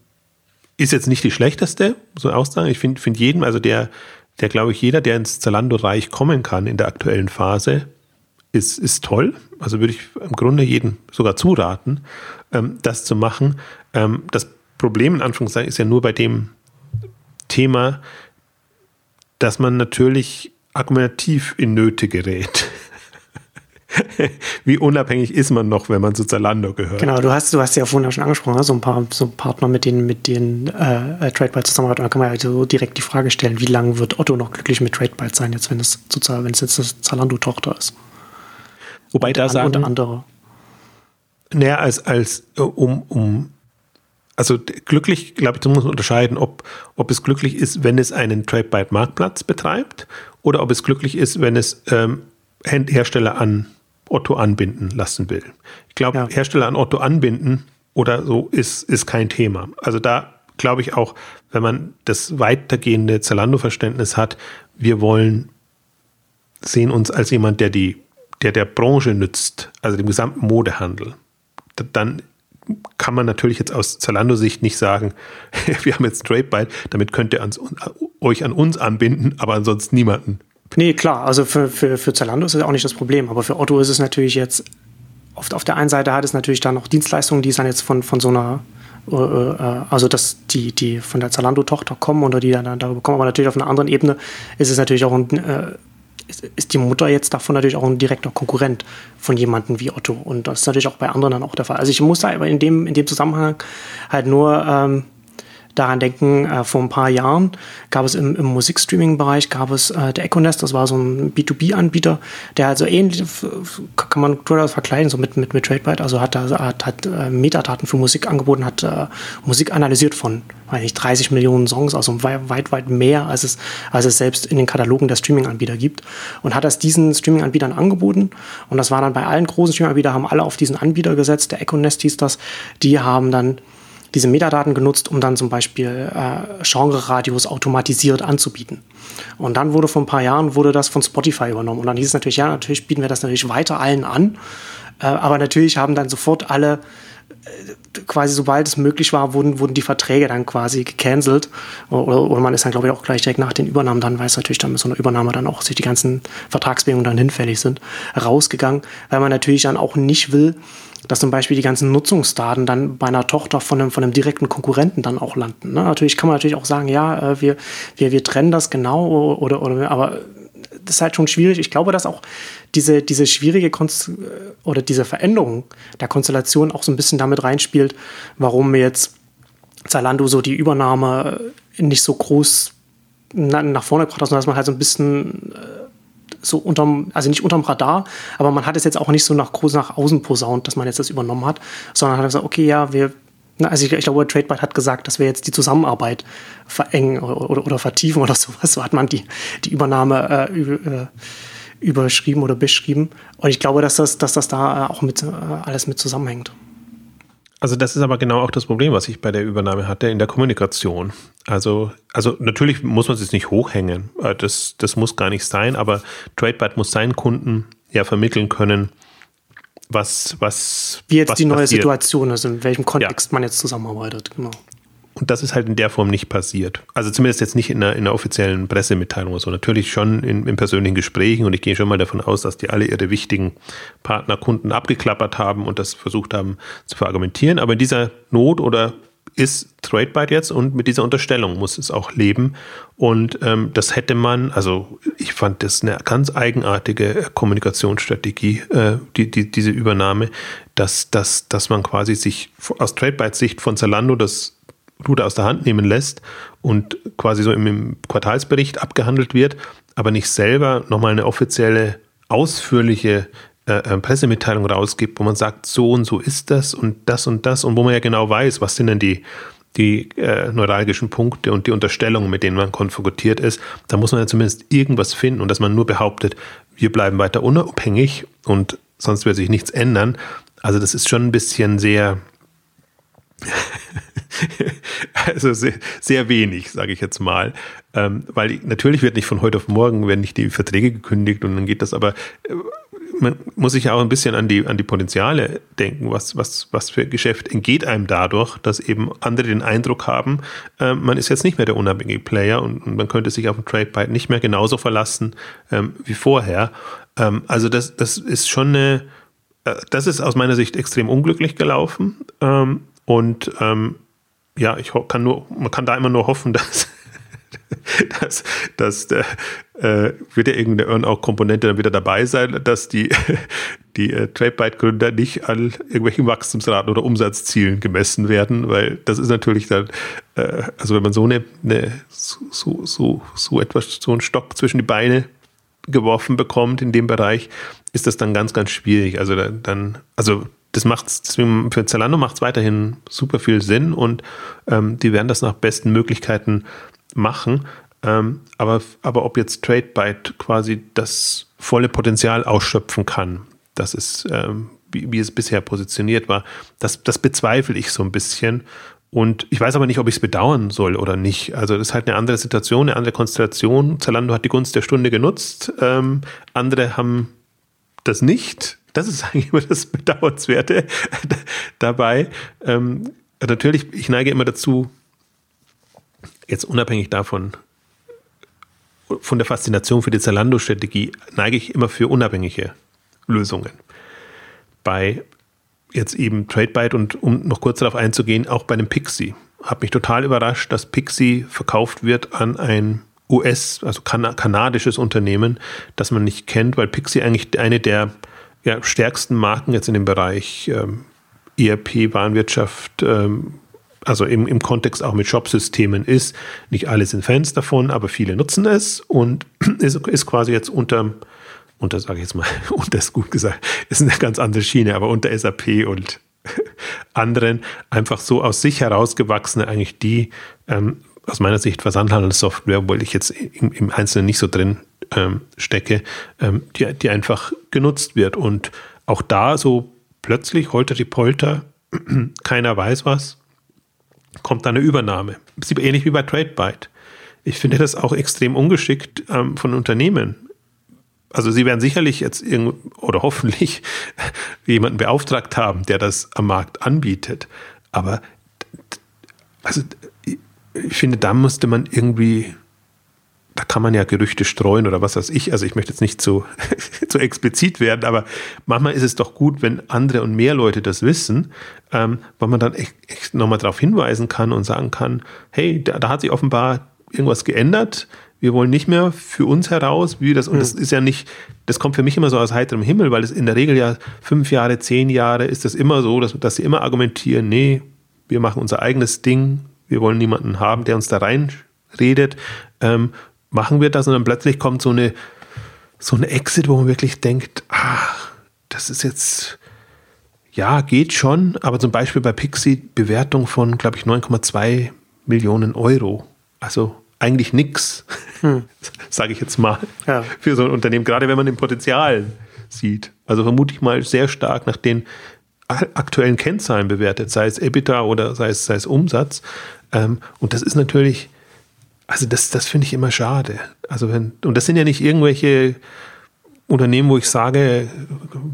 ist jetzt nicht die schlechteste, so aussagen. Ich finde find jeden, also der, der glaube ich, jeder, der ins Zalando-Reich kommen kann in der aktuellen Phase, ist, ist toll. Also würde ich im Grunde jedem sogar zuraten, ähm, das zu machen. Ähm, das Problem in Anführungszeichen ist ja nur bei dem Thema, dass man natürlich argumentativ in Nöte gerät. Wie unabhängig ist man noch, wenn man zu Zalando gehört? Genau, du hast, du hast ja vorhin auch schon angesprochen, so ein paar so Partner, mit denen, mit denen äh, TradeByte zusammenarbeitet. Da kann man ja so direkt die Frage stellen, wie lange wird Otto noch glücklich mit TradeByte sein, jetzt, wenn es, wenn es jetzt eine Zalando-Tochter ist? Wobei da sagen, unter andere. Naja, als, als äh, um, um also glücklich, glaube ich, da muss man unterscheiden, ob, ob es glücklich ist, wenn es einen Trade-Byte-Marktplatz betreibt oder ob es glücklich ist, wenn es ähm, Hersteller an Otto anbinden lassen will. Ich glaube, ja. Hersteller an Otto anbinden oder so ist, ist kein Thema. Also da glaube ich auch, wenn man das weitergehende Zalando-Verständnis hat, wir wollen, sehen uns als jemand, der die, der der Branche nützt, also dem gesamten Modehandel, dann kann man natürlich jetzt aus Zalando-Sicht nicht sagen, wir haben jetzt Trade damit könnt ihr ans, euch an uns anbinden, aber ansonsten niemanden. Nee, klar, also für, für, für Zalando ist das auch nicht das Problem, aber für Otto ist es natürlich jetzt, oft auf der einen Seite hat es natürlich dann noch Dienstleistungen, die es dann jetzt von, von so einer äh, äh, also dass die, die von der Zalando-Tochter kommen oder die dann darüber kommen, aber natürlich auf einer anderen Ebene ist es natürlich auch ein äh, ist die Mutter jetzt davon natürlich auch ein direkter Konkurrent von jemandem wie Otto. Und das ist natürlich auch bei anderen dann auch der Fall. Also ich muss da aber in dem, in dem Zusammenhang halt nur ähm, daran denken, äh, vor ein paar Jahren gab es im, im Musikstreaming-Bereich, gab es äh, der Econest, das war so ein B2B-Anbieter, der halt so ähnlich, kann man durchaus vergleichen, so mit, mit, mit TradeByte, also hat, hat, hat äh, Metadaten für Musik angeboten, hat äh, Musik analysiert von, weiß nicht, 30 Millionen Songs, also weit, weit, weit mehr, als es, als es selbst in den Katalogen der Streaming-Anbieter gibt und hat das diesen Streaming-Anbietern angeboten und das war dann bei allen großen Streaming-Anbietern, haben alle auf diesen Anbieter gesetzt, der Econest hieß das, die haben dann diese Metadaten genutzt, um dann zum Beispiel äh, Genre-Radios automatisiert anzubieten. Und dann wurde vor ein paar Jahren wurde das von Spotify übernommen. Und dann hieß es natürlich, ja, natürlich bieten wir das natürlich weiter allen an. Äh, aber natürlich haben dann sofort alle äh, quasi sobald es möglich war, wurden, wurden die Verträge dann quasi gecancelt. Oder, oder man ist dann, glaube ich, auch gleich direkt nach den Übernahmen dann, weil es natürlich dann mit so einer Übernahme dann auch sich die ganzen Vertragsbedingungen dann hinfällig sind, rausgegangen, weil man natürlich dann auch nicht will, dass zum Beispiel die ganzen Nutzungsdaten dann bei einer Tochter von einem, von einem direkten Konkurrenten dann auch landen. Ne? Natürlich kann man natürlich auch sagen, ja, äh, wir, wir, wir trennen das genau oder, oder, aber das ist halt schon schwierig. Ich glaube, dass auch diese, diese schwierige Konst oder diese Veränderung der Konstellation auch so ein bisschen damit reinspielt, warum jetzt Zalando so die Übernahme nicht so groß nach vorne gebracht hat, sondern dass man halt so ein bisschen äh, so unterm, also nicht unterm Radar, aber man hat es jetzt auch nicht so nach groß nach außen posaunt, dass man jetzt das übernommen hat, sondern hat gesagt, okay, ja, wir, also ich, ich glaube, TradeByte hat gesagt, dass wir jetzt die Zusammenarbeit verengen oder, oder, oder vertiefen oder sowas. So hat man die, die Übernahme äh, äh, überschrieben oder beschrieben. Und ich glaube, dass das, dass das da äh, auch mit äh, alles mit zusammenhängt. Also das ist aber genau auch das Problem, was ich bei der Übernahme hatte in der Kommunikation. Also, also natürlich muss man es jetzt nicht hochhängen. Äh, das, das muss gar nicht sein, aber TradeByte muss seinen Kunden ja vermitteln können, was, was. Wie jetzt was die neue passiert. Situation ist, in welchem Kontext ja. man jetzt zusammenarbeitet, genau. Und das ist halt in der Form nicht passiert. Also zumindest jetzt nicht in einer, in einer offiziellen Pressemitteilung oder so. Natürlich schon in, in, persönlichen Gesprächen und ich gehe schon mal davon aus, dass die alle ihre wichtigen Partnerkunden abgeklappert haben und das versucht haben zu verargumentieren. Aber in dieser Not oder ist TradeByte jetzt und mit dieser Unterstellung muss es auch leben. Und ähm, das hätte man, also ich fand das eine ganz eigenartige Kommunikationsstrategie, äh, die, die, diese Übernahme, dass, dass, dass man quasi sich aus Trade-Byte-Sicht von Zalando das Ruder aus der Hand nehmen lässt und quasi so im, Quartalsbericht abgehandelt wird, aber nicht selber nochmal eine offizielle, ausführliche äh, äh, Pressemitteilung rausgibt, wo man sagt, so und so ist das und das und das und wo man ja genau weiß, was sind denn die, die äh, neuralgischen Punkte und die Unterstellungen, mit denen man konfrontiert ist, da muss man ja zumindest irgendwas finden und dass man nur behauptet, wir bleiben weiter unabhängig und sonst wird sich nichts ändern. Also das ist schon ein bisschen sehr, also sehr, sehr wenig, sage ich jetzt mal. Ähm, weil natürlich wird nicht von heute auf morgen werden nicht die Verträge gekündigt und dann geht das aber äh, man muss sich ja auch ein bisschen an die, an die Potenziale denken, was, was, was für Geschäft entgeht einem dadurch, dass eben andere den Eindruck haben, äh, man ist jetzt nicht mehr der unabhängige Player und, und man könnte sich auf den Trade Byte nicht mehr genauso verlassen ähm, wie vorher. Ähm, also das, das ist schon eine, äh, das ist aus meiner Sicht extrem unglücklich gelaufen ähm, und ähm, ja, ich kann nur, man kann da immer nur hoffen, dass dass, dass äh, wird ja irgendeine Earn-Out-Komponente dann wieder dabei sein, dass die, die äh, TradeByte-Gründer nicht an irgendwelchen Wachstumsraten oder Umsatzzielen gemessen werden, weil das ist natürlich dann, äh, also wenn man so eine, eine so, so, so etwas, so einen Stock zwischen die Beine geworfen bekommt in dem Bereich, ist das dann ganz, ganz schwierig. Also dann, also das macht deswegen für Zalando macht es weiterhin super viel Sinn und ähm, die werden das nach besten Möglichkeiten machen. Ähm, aber, aber ob jetzt TradeByte quasi das volle Potenzial ausschöpfen kann, das ist, ähm, wie, wie, es bisher positioniert war, das, das bezweifle ich so ein bisschen. Und ich weiß aber nicht, ob ich es bedauern soll oder nicht. Also das ist halt eine andere Situation, eine andere Konstellation. Zalando hat die Gunst der Stunde genutzt, ähm, andere haben das nicht. Das ist eigentlich immer das Bedauernswerte dabei. Ähm, natürlich, ich neige immer dazu, jetzt unabhängig davon, von der Faszination für die Zalando-Strategie, neige ich immer für unabhängige Lösungen. Bei jetzt eben TradeByte und um noch kurz darauf einzugehen, auch bei dem Pixie. Hat mich total überrascht, dass Pixie verkauft wird an ein US, also kan kanadisches Unternehmen, das man nicht kennt, weil Pixie eigentlich eine der ja, stärksten Marken jetzt in dem Bereich ähm, ERP, Warenwirtschaft, ähm, also im, im Kontext auch mit Shopsystemen ist. Nicht alle sind Fans davon, aber viele nutzen es und ist, ist quasi jetzt unter, unter, sage ich jetzt mal, unter ist gut gesagt, ist eine ganz andere Schiene, aber unter SAP und anderen einfach so aus sich herausgewachsene, eigentlich die ähm, aus meiner Sicht Versandhandelssoftware, obwohl ich jetzt im, im Einzelnen nicht so drin ähm, stecke, ähm, die, die einfach genutzt wird. Und auch da so plötzlich holter die Polter, keiner weiß was, kommt da eine Übernahme. Ähnlich wie bei TradeByte. Ich finde das auch extrem ungeschickt ähm, von Unternehmen. Also sie werden sicherlich jetzt oder hoffentlich jemanden beauftragt haben, der das am Markt anbietet. Aber also ich finde, da musste man irgendwie da kann man ja Gerüchte streuen oder was weiß ich. Also ich möchte jetzt nicht zu, zu explizit werden, aber manchmal ist es doch gut, wenn andere und mehr Leute das wissen, ähm, weil man dann echt, echt nochmal darauf hinweisen kann und sagen kann, hey, da, da, hat sich offenbar irgendwas geändert. Wir wollen nicht mehr für uns heraus, wie das, und das hm. ist ja nicht, das kommt für mich immer so aus heiterem Himmel, weil es in der Regel ja fünf Jahre, zehn Jahre ist das immer so, dass, dass sie immer argumentieren, nee, wir machen unser eigenes Ding, wir wollen niemanden haben, der uns da reinredet. Ähm, machen wir das und dann plötzlich kommt so eine, so eine Exit, wo man wirklich denkt, ah, das ist jetzt, ja, geht schon, aber zum Beispiel bei Pixie Bewertung von, glaube ich, 9,2 Millionen Euro. Also eigentlich nichts, hm. sage ich jetzt mal, ja. für so ein Unternehmen, gerade wenn man den Potenzial sieht. Also vermute ich mal sehr stark nach den aktuellen Kennzahlen bewertet, sei es EBITDA oder sei es, sei es Umsatz. Ähm, und das ist natürlich also das, das finde ich immer schade. Also wenn, und das sind ja nicht irgendwelche Unternehmen, wo ich sage,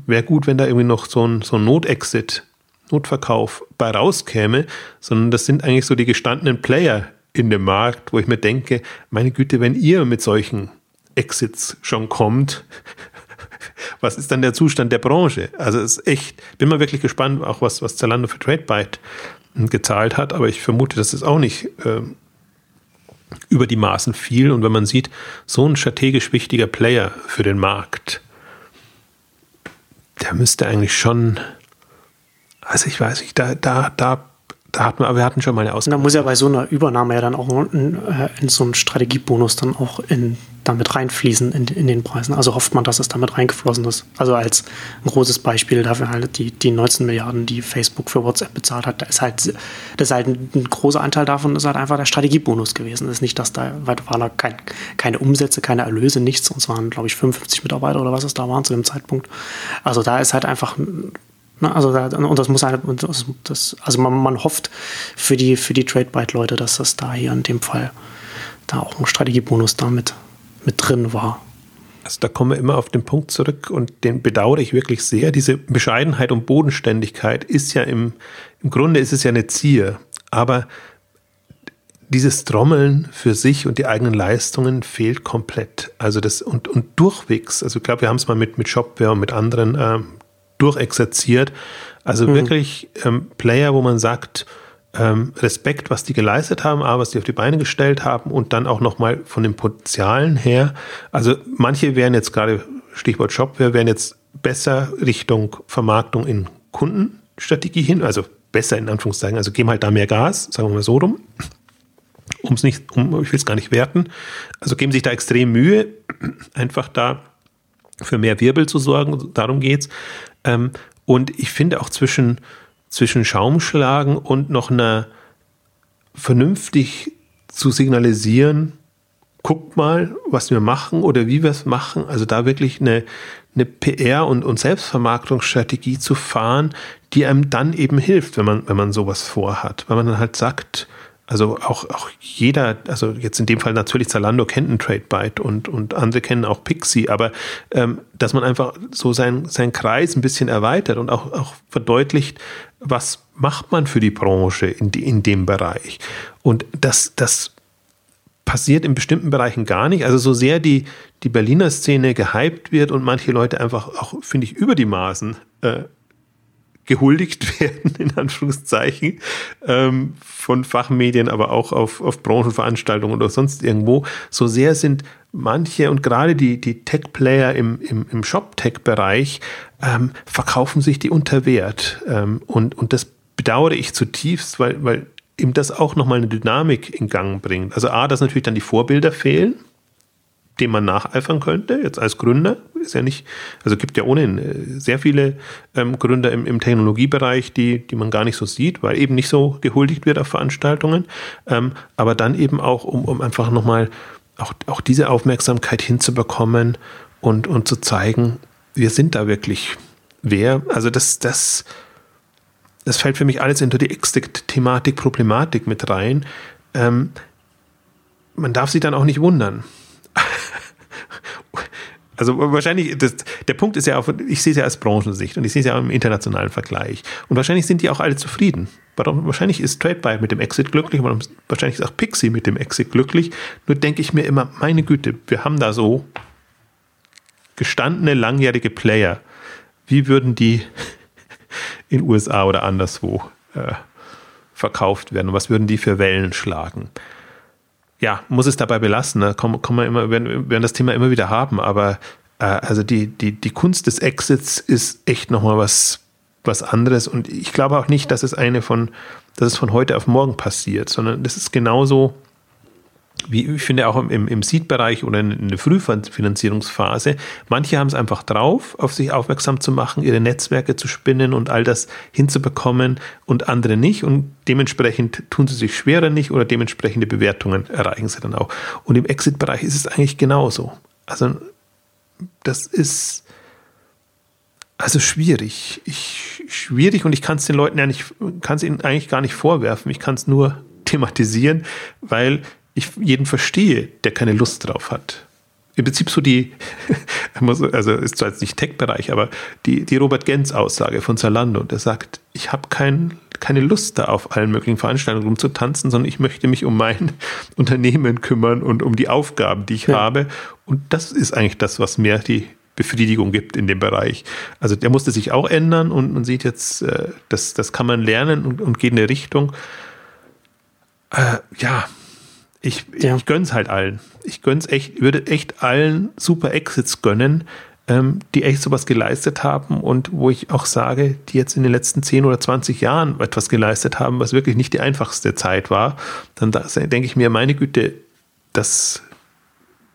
wäre gut, wenn da irgendwie noch so ein, so ein Notexit, Notverkauf bei rauskäme, sondern das sind eigentlich so die gestandenen Player in dem Markt, wo ich mir denke, meine Güte, wenn ihr mit solchen Exits schon kommt, was ist dann der Zustand der Branche? Also es ist echt, bin mal wirklich gespannt, auch was, was Zalando für TradeByte gezahlt hat, aber ich vermute, das ist auch nicht äh, über die Maßen viel. Und wenn man sieht, so ein strategisch wichtiger Player für den Markt, der müsste eigentlich schon also ich weiß nicht, da, da, da da hatten wir, wir hatten schon mal eine Ausgabe. Da muss ja bei so einer Übernahme ja dann auch in, äh, in so einen Strategiebonus dann auch in, damit reinfließen in, in den Preisen. Also hofft man, dass es damit reingeflossen ist. Also als ein großes Beispiel dafür halt die, die 19 Milliarden, die Facebook für WhatsApp bezahlt hat, da ist halt, das ist halt ein, ein großer Anteil davon ist halt einfach der Strategiebonus gewesen. Das ist nicht, dass da, waren da kein, keine Umsätze, keine Erlöse, nichts. Und es waren, glaube ich, 55 Mitarbeiter oder was es da waren zu dem Zeitpunkt. Also da ist halt einfach? Also da, und das muss halt, das, also man, man hofft für die, für die Trade-Byte-Leute, dass das da hier in dem Fall da auch ein Strategiebonus damit mit drin war. Also da kommen wir immer auf den Punkt zurück und den bedauere ich wirklich sehr. Diese Bescheidenheit und Bodenständigkeit ist ja im, im Grunde ist es ja eine Zier, aber dieses Trommeln für sich und die eigenen Leistungen fehlt komplett. Also das und, und durchwegs, also ich glaube, wir haben es mal mit, mit Shopware und mit anderen äh, durchexerziert. Also mhm. wirklich ähm, Player, wo man sagt, ähm, Respekt, was die geleistet haben, aber was die auf die Beine gestellt haben und dann auch nochmal von den Potenzialen her. Also manche wären jetzt gerade, Stichwort Shopware, wären jetzt besser Richtung Vermarktung in Kundenstrategie hin, also besser in Anführungszeichen, also geben halt da mehr Gas, sagen wir mal so rum. Um es nicht, um, ich will es gar nicht werten. Also geben sich da extrem Mühe, einfach da für mehr Wirbel zu sorgen, darum geht's. Ähm, und ich finde auch zwischen, zwischen Schaumschlagen und noch einer vernünftig zu signalisieren, guckt mal, was wir machen oder wie wir es machen, also da wirklich eine, eine PR- und, und Selbstvermarktungsstrategie zu fahren, die einem dann eben hilft, wenn man, wenn man sowas vorhat. Weil man dann halt sagt, also auch, auch jeder, also jetzt in dem Fall natürlich Zalando kennt einen Tradebyte und, und andere kennen auch Pixie, aber ähm, dass man einfach so seinen sein Kreis ein bisschen erweitert und auch, auch verdeutlicht, was macht man für die Branche in, die, in dem Bereich. Und das, das passiert in bestimmten Bereichen gar nicht. Also so sehr die, die Berliner Szene gehypt wird und manche Leute einfach auch, finde ich, über die Maßen äh, gehuldigt werden, in Anführungszeichen, ähm, von Fachmedien, aber auch auf, auf Branchenveranstaltungen oder sonst irgendwo. So sehr sind manche und gerade die, die Tech-Player im, im, im Shop-Tech-Bereich ähm, verkaufen sich die unter Wert. Ähm, und, und das bedauere ich zutiefst, weil, weil ihm das auch nochmal eine Dynamik in Gang bringt. Also A, dass natürlich dann die Vorbilder fehlen, dem man nacheifern könnte, jetzt als Gründer. Ist ja nicht, also gibt ja ohnehin äh, sehr viele ähm, Gründer im, im, Technologiebereich, die, die man gar nicht so sieht, weil eben nicht so gehuldigt wird auf Veranstaltungen. Ähm, aber dann eben auch, um, um einfach nochmal auch, auch diese Aufmerksamkeit hinzubekommen und, und zu zeigen, wir sind da wirklich wer. Also das, das, das fällt für mich alles unter die Exit-Thematik, Problematik mit rein. Ähm, man darf sich dann auch nicht wundern. Also wahrscheinlich, das, der Punkt ist ja auch, ich sehe es ja als Branchensicht und ich sehe es ja auch im internationalen Vergleich. Und wahrscheinlich sind die auch alle zufrieden. Wahrscheinlich ist TradeBuy mit dem Exit glücklich, wahrscheinlich ist auch Pixie mit dem Exit glücklich. Nur denke ich mir immer, meine Güte, wir haben da so gestandene, langjährige Player. Wie würden die in USA oder anderswo äh, verkauft werden und was würden die für Wellen schlagen? Ja, muss es dabei belassen. Ne? Kommen wir immer, werden, werden das Thema immer wieder haben, aber äh, also die, die, die Kunst des Exits ist echt nochmal was, was anderes. Und ich glaube auch nicht, dass es eine von, dass es von heute auf morgen passiert, sondern das ist genauso wie ich finde auch im, im Seed-Bereich oder in der Frühfinanzierungsphase, manche haben es einfach drauf, auf sich aufmerksam zu machen, ihre Netzwerke zu spinnen und all das hinzubekommen und andere nicht und dementsprechend tun sie sich schwerer nicht oder dementsprechende Bewertungen erreichen sie dann auch. Und im Exit-Bereich ist es eigentlich genauso. Also das ist also schwierig. Ich, schwierig und ich kann es den Leuten ja nicht, kann es ihnen eigentlich gar nicht vorwerfen. Ich kann es nur thematisieren, weil ich jeden verstehe, der keine Lust drauf hat. Im Prinzip so die, also ist zwar jetzt nicht Tech-Bereich, aber die, die Robert Gens-Aussage von Zalando, der sagt, ich habe kein, keine Lust da auf allen möglichen Veranstaltungen rumzutanzen, sondern ich möchte mich um mein Unternehmen kümmern und um die Aufgaben, die ich ja. habe. Und das ist eigentlich das, was mir die Befriedigung gibt in dem Bereich. Also der musste sich auch ändern und man sieht jetzt, äh, das, das kann man lernen und, und geht in eine Richtung. Äh, ja, ich, ja. ich gönn's halt allen. Ich gönn's echt, würde echt allen super Exits gönnen. ähm, die echt sowas geleistet haben und wo ich auch sage, die jetzt in den letzten 10 oder 20 Jahren etwas geleistet haben, was wirklich nicht die einfachste Zeit war, dann denke ich mir, meine Güte, das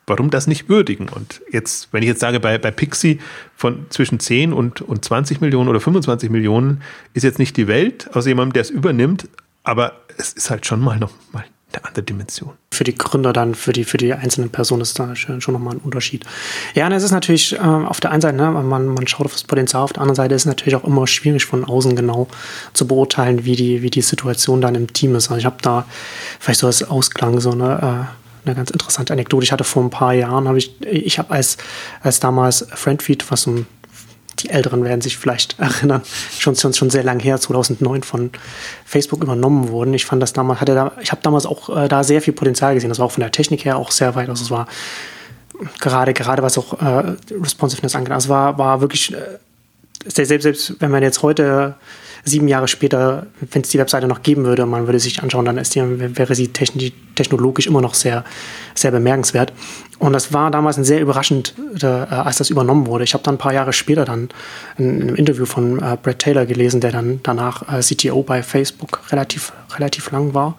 warum das nicht würdigen? Und jetzt, wenn ich jetzt sage, bei, bei Pixie von zwischen 10 und, und 20 Millionen oder 25 Millionen ist jetzt nicht die Welt aus jemandem, der es übernimmt, aber es ist halt schon mal noch mal eine andere Dimension. Für die Gründer dann, für die, für die einzelnen Personen ist da schon, schon nochmal ein Unterschied. Ja, und es ist natürlich äh, auf der einen Seite, ne, man, man schaut auf das Potenzial, auf der anderen Seite ist es natürlich auch immer schwierig von außen genau zu beurteilen, wie die, wie die Situation dann im Team ist. Also ich habe da vielleicht so als Ausklang so eine äh, eine ganz interessante Anekdote. Ich hatte vor ein paar Jahren, habe ich, ich habe als, als damals Friendfeed, was um, die Älteren werden sich vielleicht erinnern, schon, schon, schon sehr lang her, 2009 von Facebook übernommen wurden. Ich fand das damals, hatte da, ich habe damals auch äh, da sehr viel Potenzial gesehen. Das war auch von der Technik her auch sehr weit. Also es war gerade, gerade was auch äh, Responsiveness angeht. Also es war, war wirklich, äh, selbst, selbst wenn man jetzt heute sieben Jahre später, wenn es die Webseite noch geben würde, man würde sich anschauen, dann die, wäre sie technologisch immer noch sehr, sehr bemerkenswert. Und das war damals ein sehr überraschend, äh, als das übernommen wurde. Ich habe dann ein paar Jahre später dann in, in einem Interview von äh, Brad Taylor gelesen, der dann danach äh, CTO bei Facebook relativ, relativ lang war.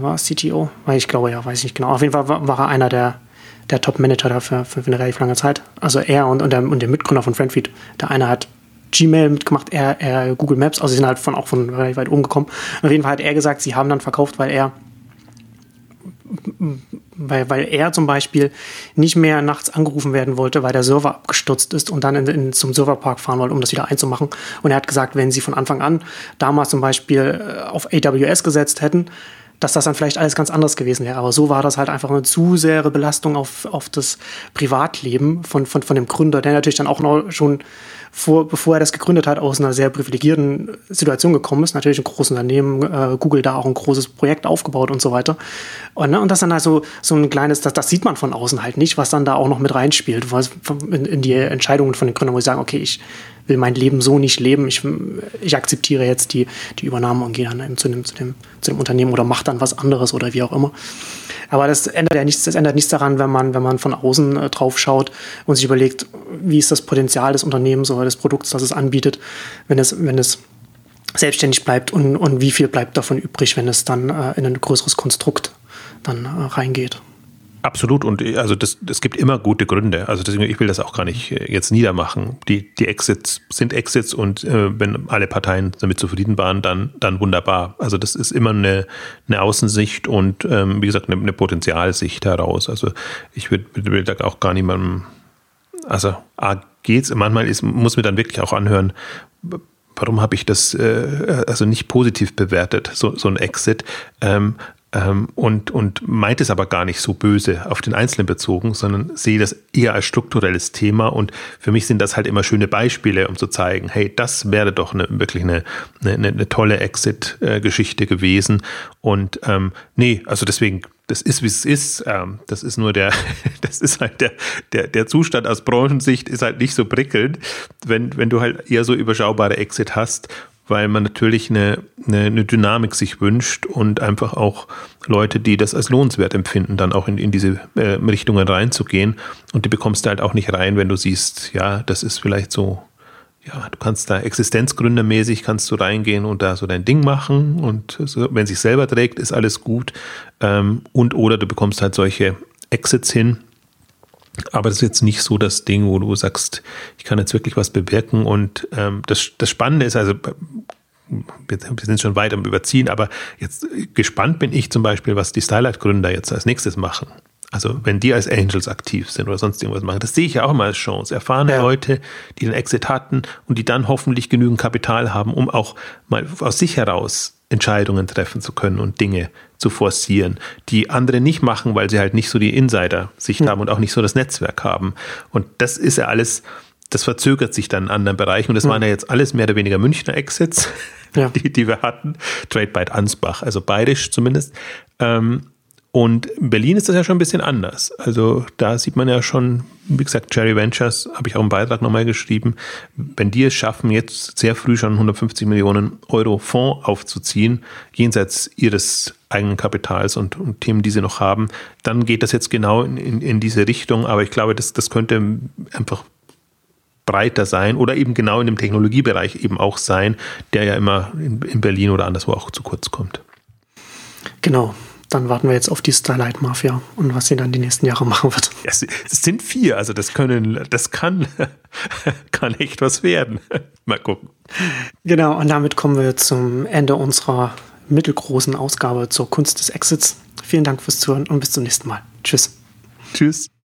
War CTO? Weil ich glaube, ja, weiß ich nicht genau. Auf jeden Fall war, er einer der, der Top-Manager dafür für, für, eine relativ lange Zeit. Also er und, und, der, und der Mitgründer von Friendfeed. Der eine hat Gmail mitgemacht, er, er Google Maps, also sie sind halt von, auch von relativ weit oben gekommen. Auf jeden Fall hat er gesagt, sie haben dann verkauft, weil er weil, weil er zum Beispiel nicht mehr nachts angerufen werden wollte, weil der Server abgestürzt ist und dann in, in, zum Serverpark fahren wollte, um das wieder einzumachen. Und er hat gesagt, wenn sie von Anfang an damals zum Beispiel äh, auf AWS gesetzt hätten, dass das dann vielleicht alles ganz anders gewesen wäre. Aber so war das halt einfach eine zu sehr Belastung auf, auf das Privatleben von, von, von dem Gründer, der natürlich dann auch noch schon vor, bevor er das gegründet hat, aus einer sehr privilegierten Situation gekommen ist. Natürlich ein großes Unternehmen, äh, Google da auch ein großes Projekt aufgebaut und so weiter. Und, ne, und das dann also so ein kleines, das, das sieht man von außen halt nicht, was dann da auch noch mit reinspielt, was in, in die Entscheidungen von den Gründern, wo sie sagen, okay, ich will mein Leben so nicht leben, ich, ich akzeptiere jetzt die, die Übernahme und gehe dann zu dem, zu, dem, zu dem Unternehmen oder mache dann was anderes oder wie auch immer. Aber das ändert ja nichts, das ändert nichts daran, wenn man, wenn man von außen äh, drauf schaut und sich überlegt, wie ist das Potenzial des Unternehmens oder des Produkts, das es anbietet, wenn es, wenn es selbstständig bleibt und, und wie viel bleibt davon übrig, wenn es dann äh, in ein größeres Konstrukt dann äh, reingeht. Absolut und äh, also das, es gibt immer gute Gründe. Also deswegen, ich will das auch gar nicht äh, jetzt niedermachen. Die, die Exits sind Exits und äh, wenn alle Parteien damit zufrieden waren, dann, dann wunderbar. Also das ist immer eine, eine Außensicht und ähm, wie gesagt eine, eine Potenzialsicht heraus. Also ich will, will da auch gar niemandem, also A geht's, manchmal ist, muss mir dann wirklich auch anhören, warum habe ich das äh, also nicht positiv bewertet, so, so ein Exit. Ähm, ähm, und, und meint es aber gar nicht so böse auf den Einzelnen bezogen, sondern sehe das eher als strukturelles Thema. Und für mich sind das halt immer schöne Beispiele, um zu zeigen, hey, das wäre doch eine, wirklich eine, eine, eine tolle Exit-Geschichte gewesen. Und ähm, nee, also deswegen das ist, wie es ist. Ähm, das ist nur der, das ist halt der, der, der Zustand aus Branchensicht ist halt nicht so prickelnd, wenn, wenn du halt eher so überschaubare Exit hast weil man natürlich eine, eine, eine, Dynamik sich wünscht und einfach auch Leute, die das als lohnenswert empfinden, dann auch in, in diese äh, Richtungen reinzugehen. Und die bekommst du halt auch nicht rein, wenn du siehst, ja, das ist vielleicht so, ja, du kannst da existenzgründermäßig kannst du reingehen und da so dein Ding machen und so, wenn sich selber trägt, ist alles gut. Ähm, und oder du bekommst halt solche Exits hin, aber das ist jetzt nicht so das Ding, wo du sagst, ich kann jetzt wirklich was bewirken. Und ähm, das, das Spannende ist, also wir sind schon weit am Überziehen, aber jetzt gespannt bin ich zum Beispiel, was die Stylight-Gründer jetzt als nächstes machen. Also wenn die als Angels aktiv sind oder sonst irgendwas machen, das sehe ich ja auch mal als Chance. Erfahrene ja. Leute, die den Exit hatten und die dann hoffentlich genügend Kapital haben, um auch mal aus sich heraus Entscheidungen treffen zu können und Dinge zu forcieren, die andere nicht machen, weil sie halt nicht so die Insider-Sicht mhm. haben und auch nicht so das Netzwerk haben. Und das ist ja alles, das verzögert sich dann in anderen Bereichen. Und das mhm. waren ja jetzt alles mehr oder weniger Münchner Exits, ja. die, die wir hatten. Trade Byte Ansbach, also bayerisch zumindest. Ähm, und in Berlin ist das ja schon ein bisschen anders. Also da sieht man ja schon, wie gesagt, Cherry Ventures, habe ich auch im Beitrag nochmal geschrieben, wenn die es schaffen, jetzt sehr früh schon 150 Millionen Euro Fonds aufzuziehen, jenseits ihres eigenen Kapitals und, und Themen, die sie noch haben, dann geht das jetzt genau in, in, in diese Richtung. Aber ich glaube, das, das könnte einfach breiter sein oder eben genau in dem Technologiebereich eben auch sein, der ja immer in, in Berlin oder anderswo auch zu kurz kommt. Genau, dann warten wir jetzt auf die Starlight Mafia und was sie dann die nächsten Jahre machen wird. Es sind vier, also das können, das kann, kann echt was werden. Mal gucken. Genau, und damit kommen wir zum Ende unserer mittelgroßen Ausgabe zur Kunst des Exits. Vielen Dank fürs Zuhören und bis zum nächsten Mal. Tschüss. Tschüss.